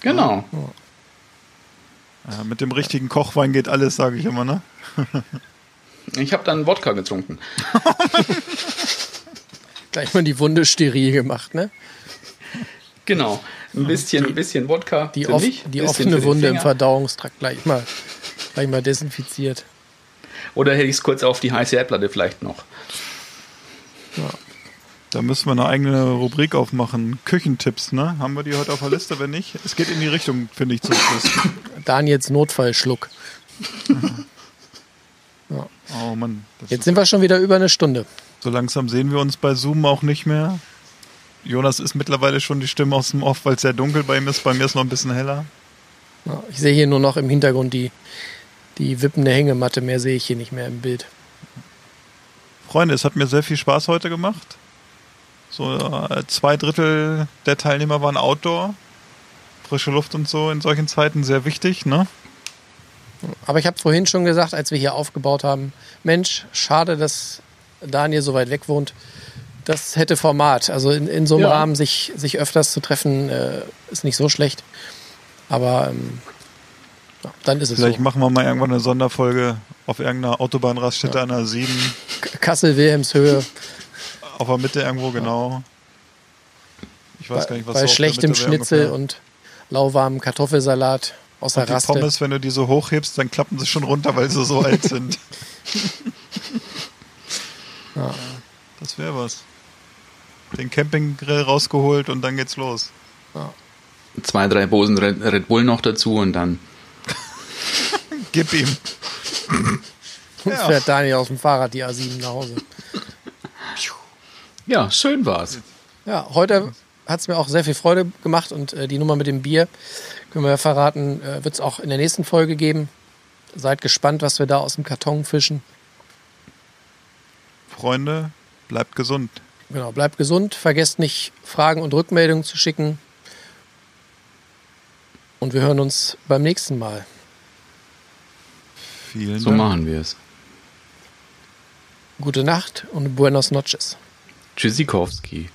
Genau. Ja, mit dem richtigen Kochwein geht alles, sage ich immer, ne? Ich habe dann Wodka getrunken. Gleich mal die Wunde steril gemacht, ne? Genau. Ein bisschen, ein bisschen Wodka. Die, für off mich, die offene Wunde im Finger. Verdauungstrakt gleich mal, gleich mal desinfiziert. Oder hätte ich es kurz auf die heiße Erdplatte vielleicht noch. Da müssen wir eine eigene Rubrik aufmachen. Küchentipps, ne? Haben wir die heute auf der Liste? Wenn nicht, es geht in die Richtung, finde ich zum Schluss. Daniels Notfallschluck. Oh Mann. Jetzt sind wir schon wieder über eine Stunde. so langsam sehen wir uns bei Zoom auch nicht mehr. Jonas ist mittlerweile schon die Stimme aus dem Off, weil es sehr dunkel bei ihm ist. Bei mir ist noch ein bisschen heller. Ja, ich sehe hier nur noch im Hintergrund die, die wippende Hängematte. Mehr sehe ich hier nicht mehr im Bild. Freunde, es hat mir sehr viel Spaß heute gemacht. So äh, zwei Drittel der Teilnehmer waren Outdoor. Frische Luft und so in solchen Zeiten sehr wichtig, ne? Aber ich habe vorhin schon gesagt, als wir hier aufgebaut haben, Mensch, schade, dass Daniel so weit weg wohnt. Das hätte Format. Also in, in so einem Ja. Rahmen sich, sich öfters zu treffen, äh, ist nicht so schlecht. Aber ähm, ja, dann ist es Vielleicht so. machen wir mal irgendwann eine Sonderfolge auf irgendeiner Autobahnraststätte an der 7, K- Kassel-Wilhelmshöhe auf der Mitte irgendwo, genau. Ich weiß bei, gar nicht, was bei der schlechtem Schnitzel ungefähr. und lauwarmem Kartoffelsalat aus der Und die Raste. Pommes, wenn du die so hochhebst, dann klappen sie schon runter, weil sie so alt sind. Ja. Das wäre was. Den Campinggrill rausgeholt und dann geht's los. Zwei, drei Bosen Red, Red Bull noch dazu und dann. Gib ihm. Und Ja. fährt Daniel auf dem Fahrrad die A7 nach Hause. Ja, schön war's. Ja, heute hat es mir auch sehr viel Freude gemacht und äh, die Nummer mit dem Bier, können wir ja verraten, äh, wird es auch in der nächsten Folge geben. Seid gespannt, was wir da aus dem Karton fischen. Freunde, bleibt gesund. Genau, bleibt gesund, vergesst nicht, Fragen und Rückmeldungen zu schicken. Und wir hören uns beim nächsten Mal. Vielen So Dank. machen wir es. Gute Nacht und buenos noches. Tschüssikowski.